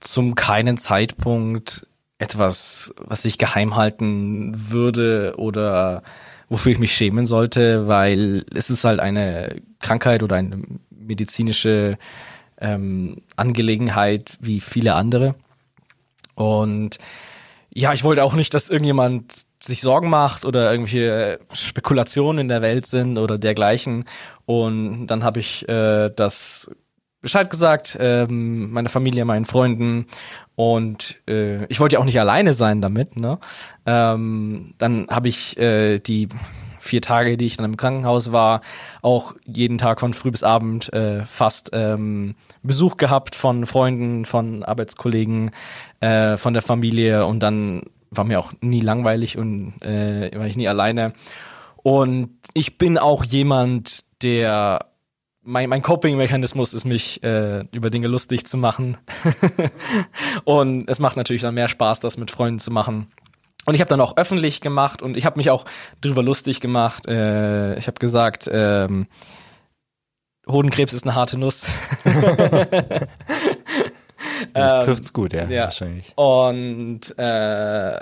zum keinen Zeitpunkt etwas, was ich geheim halten würde oder wofür ich mich schämen sollte, weil es ist halt eine Krankheit oder eine medizinische ähm, Angelegenheit wie viele andere. Und ja, ich wollte auch nicht, dass irgendjemand sich Sorgen macht oder irgendwelche Spekulationen in der Welt sind oder dergleichen. Und dann habe ich äh, das Bescheid gesagt, ähm, meiner Familie, meinen Freunden. Und äh, ich wollte ja auch nicht alleine sein damit. Ne? Ähm, dann habe ich äh, die vier Tage, die ich dann im Krankenhaus war, auch jeden Tag von früh bis abend äh, fast ähm, Besuch gehabt von Freunden, von Arbeitskollegen, äh, von der Familie und dann war mir auch nie langweilig und äh, war ich nie alleine. Und ich bin auch jemand, der mein, mein Coping-Mechanismus ist, mich äh, über Dinge lustig zu machen. und es macht natürlich dann mehr Spaß, das mit Freunden zu machen. Und ich habe dann auch öffentlich gemacht und ich habe mich auch drüber lustig gemacht. Äh, ich habe gesagt, ähm, Hodenkrebs ist eine harte Nuss.
das ähm, trifft's gut, ja,
ja. wahrscheinlich. Und äh,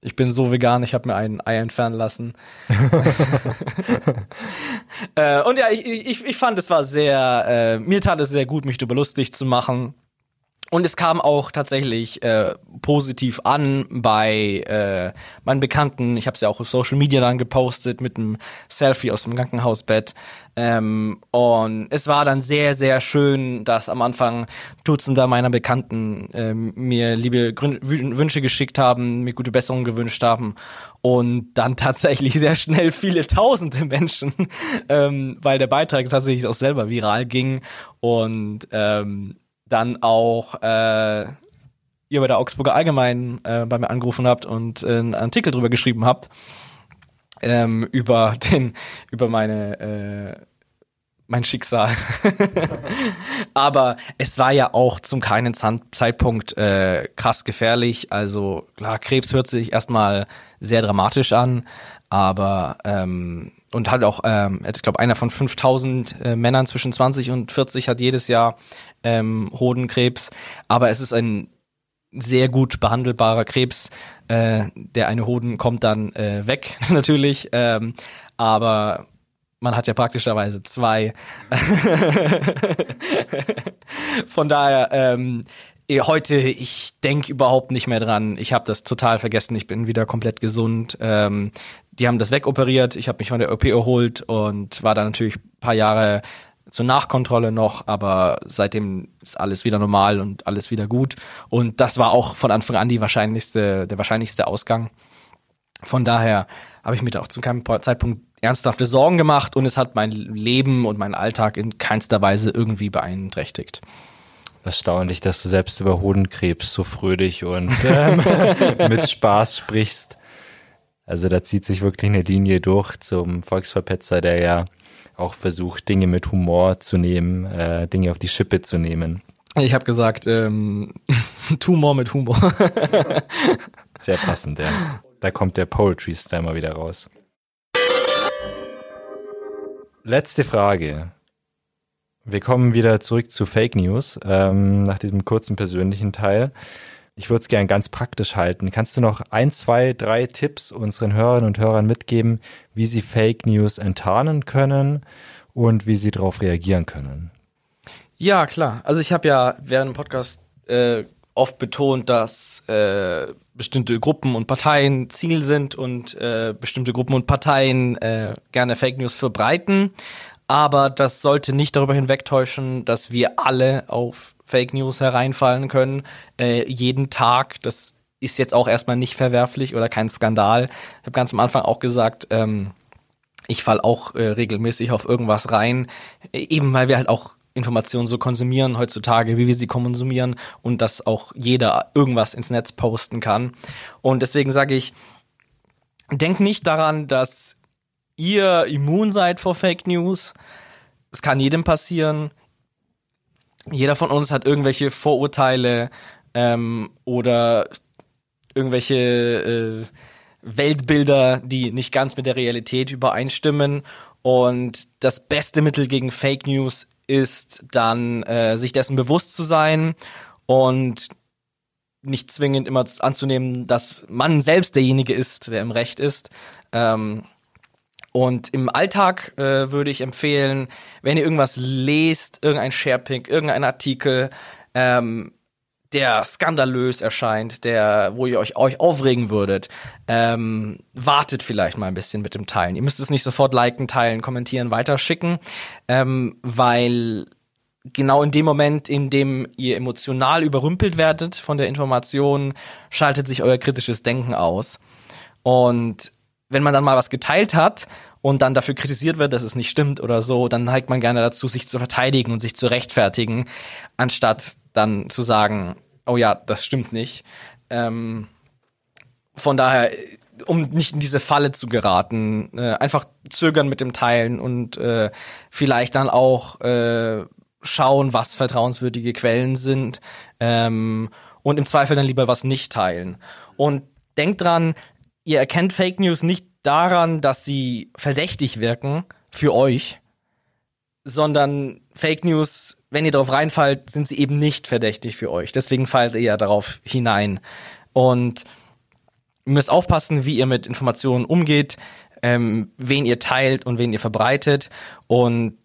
ich bin so vegan, ich habe mir ein Ei entfernen lassen. äh, und ja, ich, ich, ich fand, es war sehr, äh, mir tat es sehr gut, mich darüber lustig zu machen. Und es kam auch tatsächlich äh, positiv an bei äh, meinen Bekannten. Ich habe es ja auch auf Social Media dann gepostet mit einem Selfie aus dem Krankenhausbett. Ähm, und es war dann sehr, sehr schön, dass am Anfang Dutzender meiner Bekannten ähm, mir liebe Grün Wünsche geschickt haben, mir gute Besserungen gewünscht haben. Und dann tatsächlich sehr schnell viele tausende Menschen, ähm, weil der Beitrag tatsächlich auch selber viral ging. Und ähm, dann auch äh, ihr bei der Augsburger Allgemeinen äh, bei mir angerufen habt und äh, einen Artikel drüber geschrieben habt ähm, über den über meine äh, mein Schicksal. Aber es war ja auch zum keinen Zeitpunkt äh, krass gefährlich. Also klar, Krebs hört sich erstmal sehr dramatisch an, aber ähm, und hat auch, ähm, ich glaube, einer von 5000 äh, Männern zwischen 20 und 40 hat jedes Jahr ähm, Hodenkrebs. Aber es ist ein sehr gut behandelbarer Krebs. Äh, der eine Hoden kommt dann äh, weg, natürlich. Ähm, aber man hat ja praktischerweise zwei. Von daher, ähm, eh, heute, ich denke überhaupt nicht mehr dran. Ich habe das total vergessen. Ich bin wieder komplett gesund. Ähm, die haben das wegoperiert. Ich habe mich von der OP erholt und war dann natürlich ein paar Jahre zur Nachkontrolle noch, aber seitdem ist alles wieder normal und alles wieder gut. Und das war auch von Anfang an die wahrscheinlichste, der wahrscheinlichste Ausgang. Von daher habe ich mir da auch zu keinem Zeitpunkt ernsthafte Sorgen gemacht und es hat mein Leben und meinen Alltag in keinster Weise irgendwie beeinträchtigt.
Erstaunlich, dass du selbst über Hodenkrebs so fröhlich und ähm, mit Spaß sprichst. Also da zieht sich wirklich eine Linie durch zum Volksverpetzer, der ja auch versucht, Dinge mit Humor zu nehmen, äh, Dinge auf die Schippe zu nehmen.
Ich habe gesagt, ähm, Tumor mit Humor.
Sehr passend, ja. Da kommt der Poetry Slammer wieder raus. Letzte Frage. Wir kommen wieder zurück zu Fake News ähm, nach diesem kurzen persönlichen Teil. Ich würde es gerne ganz praktisch halten. Kannst du noch ein, zwei, drei Tipps unseren Hörerinnen und Hörern mitgeben, wie sie Fake News enttarnen können und wie sie darauf reagieren können?
Ja, klar. Also ich habe ja während dem Podcast äh, oft betont, dass äh, bestimmte Gruppen und Parteien Ziel sind und äh, bestimmte Gruppen und Parteien äh, gerne Fake News verbreiten. Aber das sollte nicht darüber hinwegtäuschen, dass wir alle auf Fake News hereinfallen können, äh, jeden Tag. Das ist jetzt auch erstmal nicht verwerflich oder kein Skandal. Ich habe ganz am Anfang auch gesagt, ähm, ich fall auch äh, regelmäßig auf irgendwas rein, äh, eben weil wir halt auch Informationen so konsumieren heutzutage, wie wir sie konsumieren und dass auch jeder irgendwas ins Netz posten kann. Und deswegen sage ich, denk nicht daran, dass ihr immun seid vor Fake News. Es kann jedem passieren jeder von uns hat irgendwelche Vorurteile ähm, oder irgendwelche äh, Weltbilder, die nicht ganz mit der Realität übereinstimmen. Und das beste Mittel gegen Fake News ist dann, äh, sich dessen bewusst zu sein und nicht zwingend immer anzunehmen, dass man selbst derjenige ist, der im Recht ist. Ähm, und im Alltag äh, würde ich empfehlen, wenn ihr irgendwas lest, irgendein Sharepick, irgendein Artikel, ähm, der skandalös erscheint, der, wo ihr euch, euch aufregen würdet, ähm, wartet vielleicht mal ein bisschen mit dem Teilen. Ihr müsst es nicht sofort liken, teilen, kommentieren, weiterschicken, ähm, weil genau in dem Moment, in dem ihr emotional überrümpelt werdet von der Information, schaltet sich euer kritisches Denken aus. Und wenn man dann mal was geteilt hat und dann dafür kritisiert wird, dass es nicht stimmt oder so, dann neigt man gerne dazu, sich zu verteidigen und sich zu rechtfertigen, anstatt dann zu sagen, oh ja, das stimmt nicht. Ähm, von daher, um nicht in diese Falle zu geraten, äh, einfach zögern mit dem Teilen und äh, vielleicht dann auch äh, schauen, was vertrauenswürdige Quellen sind ähm, und im Zweifel dann lieber was nicht teilen. Und denkt dran, ihr erkennt Fake News nicht daran, dass sie verdächtig wirken für euch, sondern Fake News, wenn ihr darauf reinfallt, sind sie eben nicht verdächtig für euch. Deswegen fallt ihr ja darauf hinein. Und ihr müsst aufpassen, wie ihr mit Informationen umgeht, ähm, wen ihr teilt und wen ihr verbreitet. Und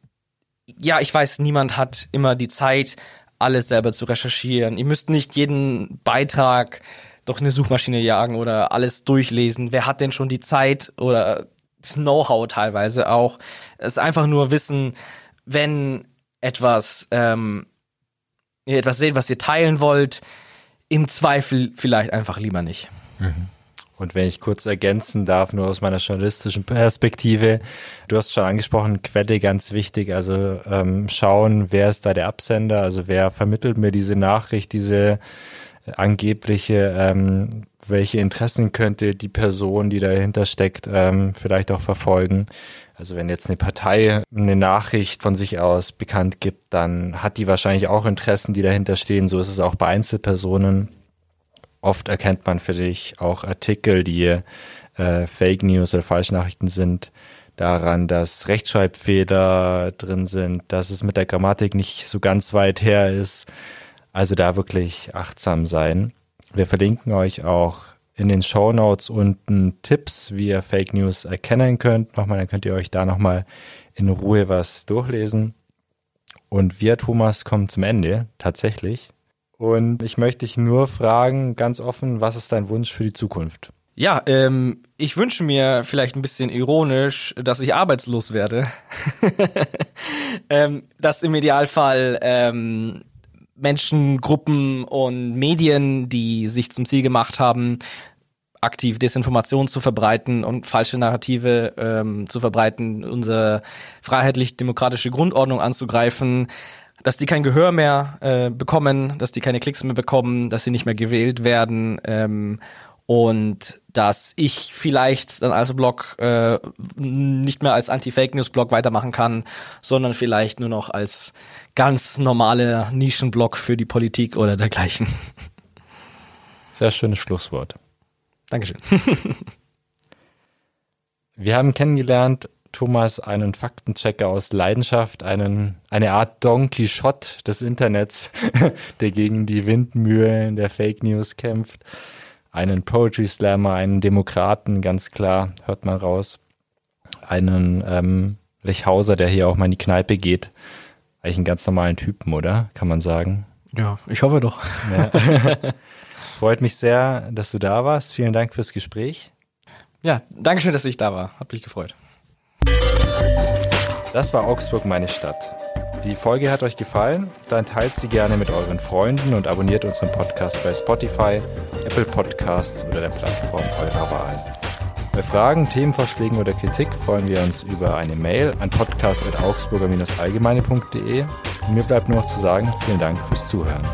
ja, ich weiß, niemand hat immer die Zeit, alles selber zu recherchieren. Ihr müsst nicht jeden Beitrag doch eine Suchmaschine jagen oder alles durchlesen. Wer hat denn schon die Zeit oder das Know-how teilweise auch? Es ist einfach nur wissen, wenn etwas, ähm, ihr etwas seht, was ihr teilen wollt, im Zweifel vielleicht einfach lieber nicht. Mhm.
Und wenn ich kurz ergänzen darf, nur aus meiner journalistischen Perspektive, du hast schon angesprochen, Quelle ganz wichtig, also ähm, schauen, wer ist da der Absender, also wer vermittelt mir diese Nachricht, diese angebliche, ähm, welche Interessen könnte die Person, die dahinter steckt, ähm, vielleicht auch verfolgen. Also wenn jetzt eine Partei eine Nachricht von sich aus bekannt gibt, dann hat die wahrscheinlich auch Interessen, die dahinter stehen. So ist es auch bei Einzelpersonen. Oft erkennt man für dich auch Artikel, die äh, Fake News oder Falschnachrichten sind, daran, dass Rechtschreibfehler drin sind, dass es mit der Grammatik nicht so ganz weit her ist. Also da wirklich achtsam sein. Wir verlinken euch auch in den Show Notes unten Tipps, wie ihr Fake News erkennen könnt. Nochmal, dann könnt ihr euch da nochmal in Ruhe was durchlesen. Und wir, Thomas, kommen zum Ende, tatsächlich. Und ich möchte dich nur fragen, ganz offen, was ist dein Wunsch für die Zukunft?
Ja, ähm, ich wünsche mir vielleicht ein bisschen ironisch, dass ich arbeitslos werde. ähm, dass im Idealfall ähm, Menschen, Gruppen und Medien, die sich zum Ziel gemacht haben, aktiv Desinformation zu verbreiten und falsche Narrative ähm, zu verbreiten, unsere freiheitlich-demokratische Grundordnung anzugreifen, dass die kein Gehör mehr äh, bekommen, dass die keine Klicks mehr bekommen, dass sie nicht mehr gewählt werden ähm, und dass ich vielleicht dann als Blog äh, nicht mehr als Anti-Fake News Blog weitermachen kann, sondern vielleicht nur noch als ganz normaler Nischenblog für die Politik oder dergleichen.
Sehr schönes Schlusswort.
Dankeschön.
Wir haben kennengelernt, Thomas, einen Faktenchecker aus Leidenschaft, einen, eine Art Don Quixote des Internets, der gegen die Windmühlen der Fake News kämpft einen Poetry Slammer, einen Demokraten, ganz klar, hört mal raus. Einen ähm, Lechhauser, der hier auch mal in die Kneipe geht. Eigentlich einen ganz normalen Typen, oder? Kann man sagen.
Ja, ich hoffe doch. Ja.
Freut mich sehr, dass du da warst. Vielen Dank fürs Gespräch.
Ja, danke schön, dass ich da war. Hat mich gefreut.
Das war Augsburg, meine Stadt. Die Folge hat euch gefallen? Dann teilt sie gerne mit euren Freunden und abonniert unseren Podcast bei Spotify, Apple Podcasts oder der Plattform eurer Wahl. Bei Fragen, Themenvorschlägen oder Kritik freuen wir uns über eine Mail an podcast.augsburger-allgemeine.de. Mir bleibt nur noch zu sagen, vielen Dank fürs Zuhören.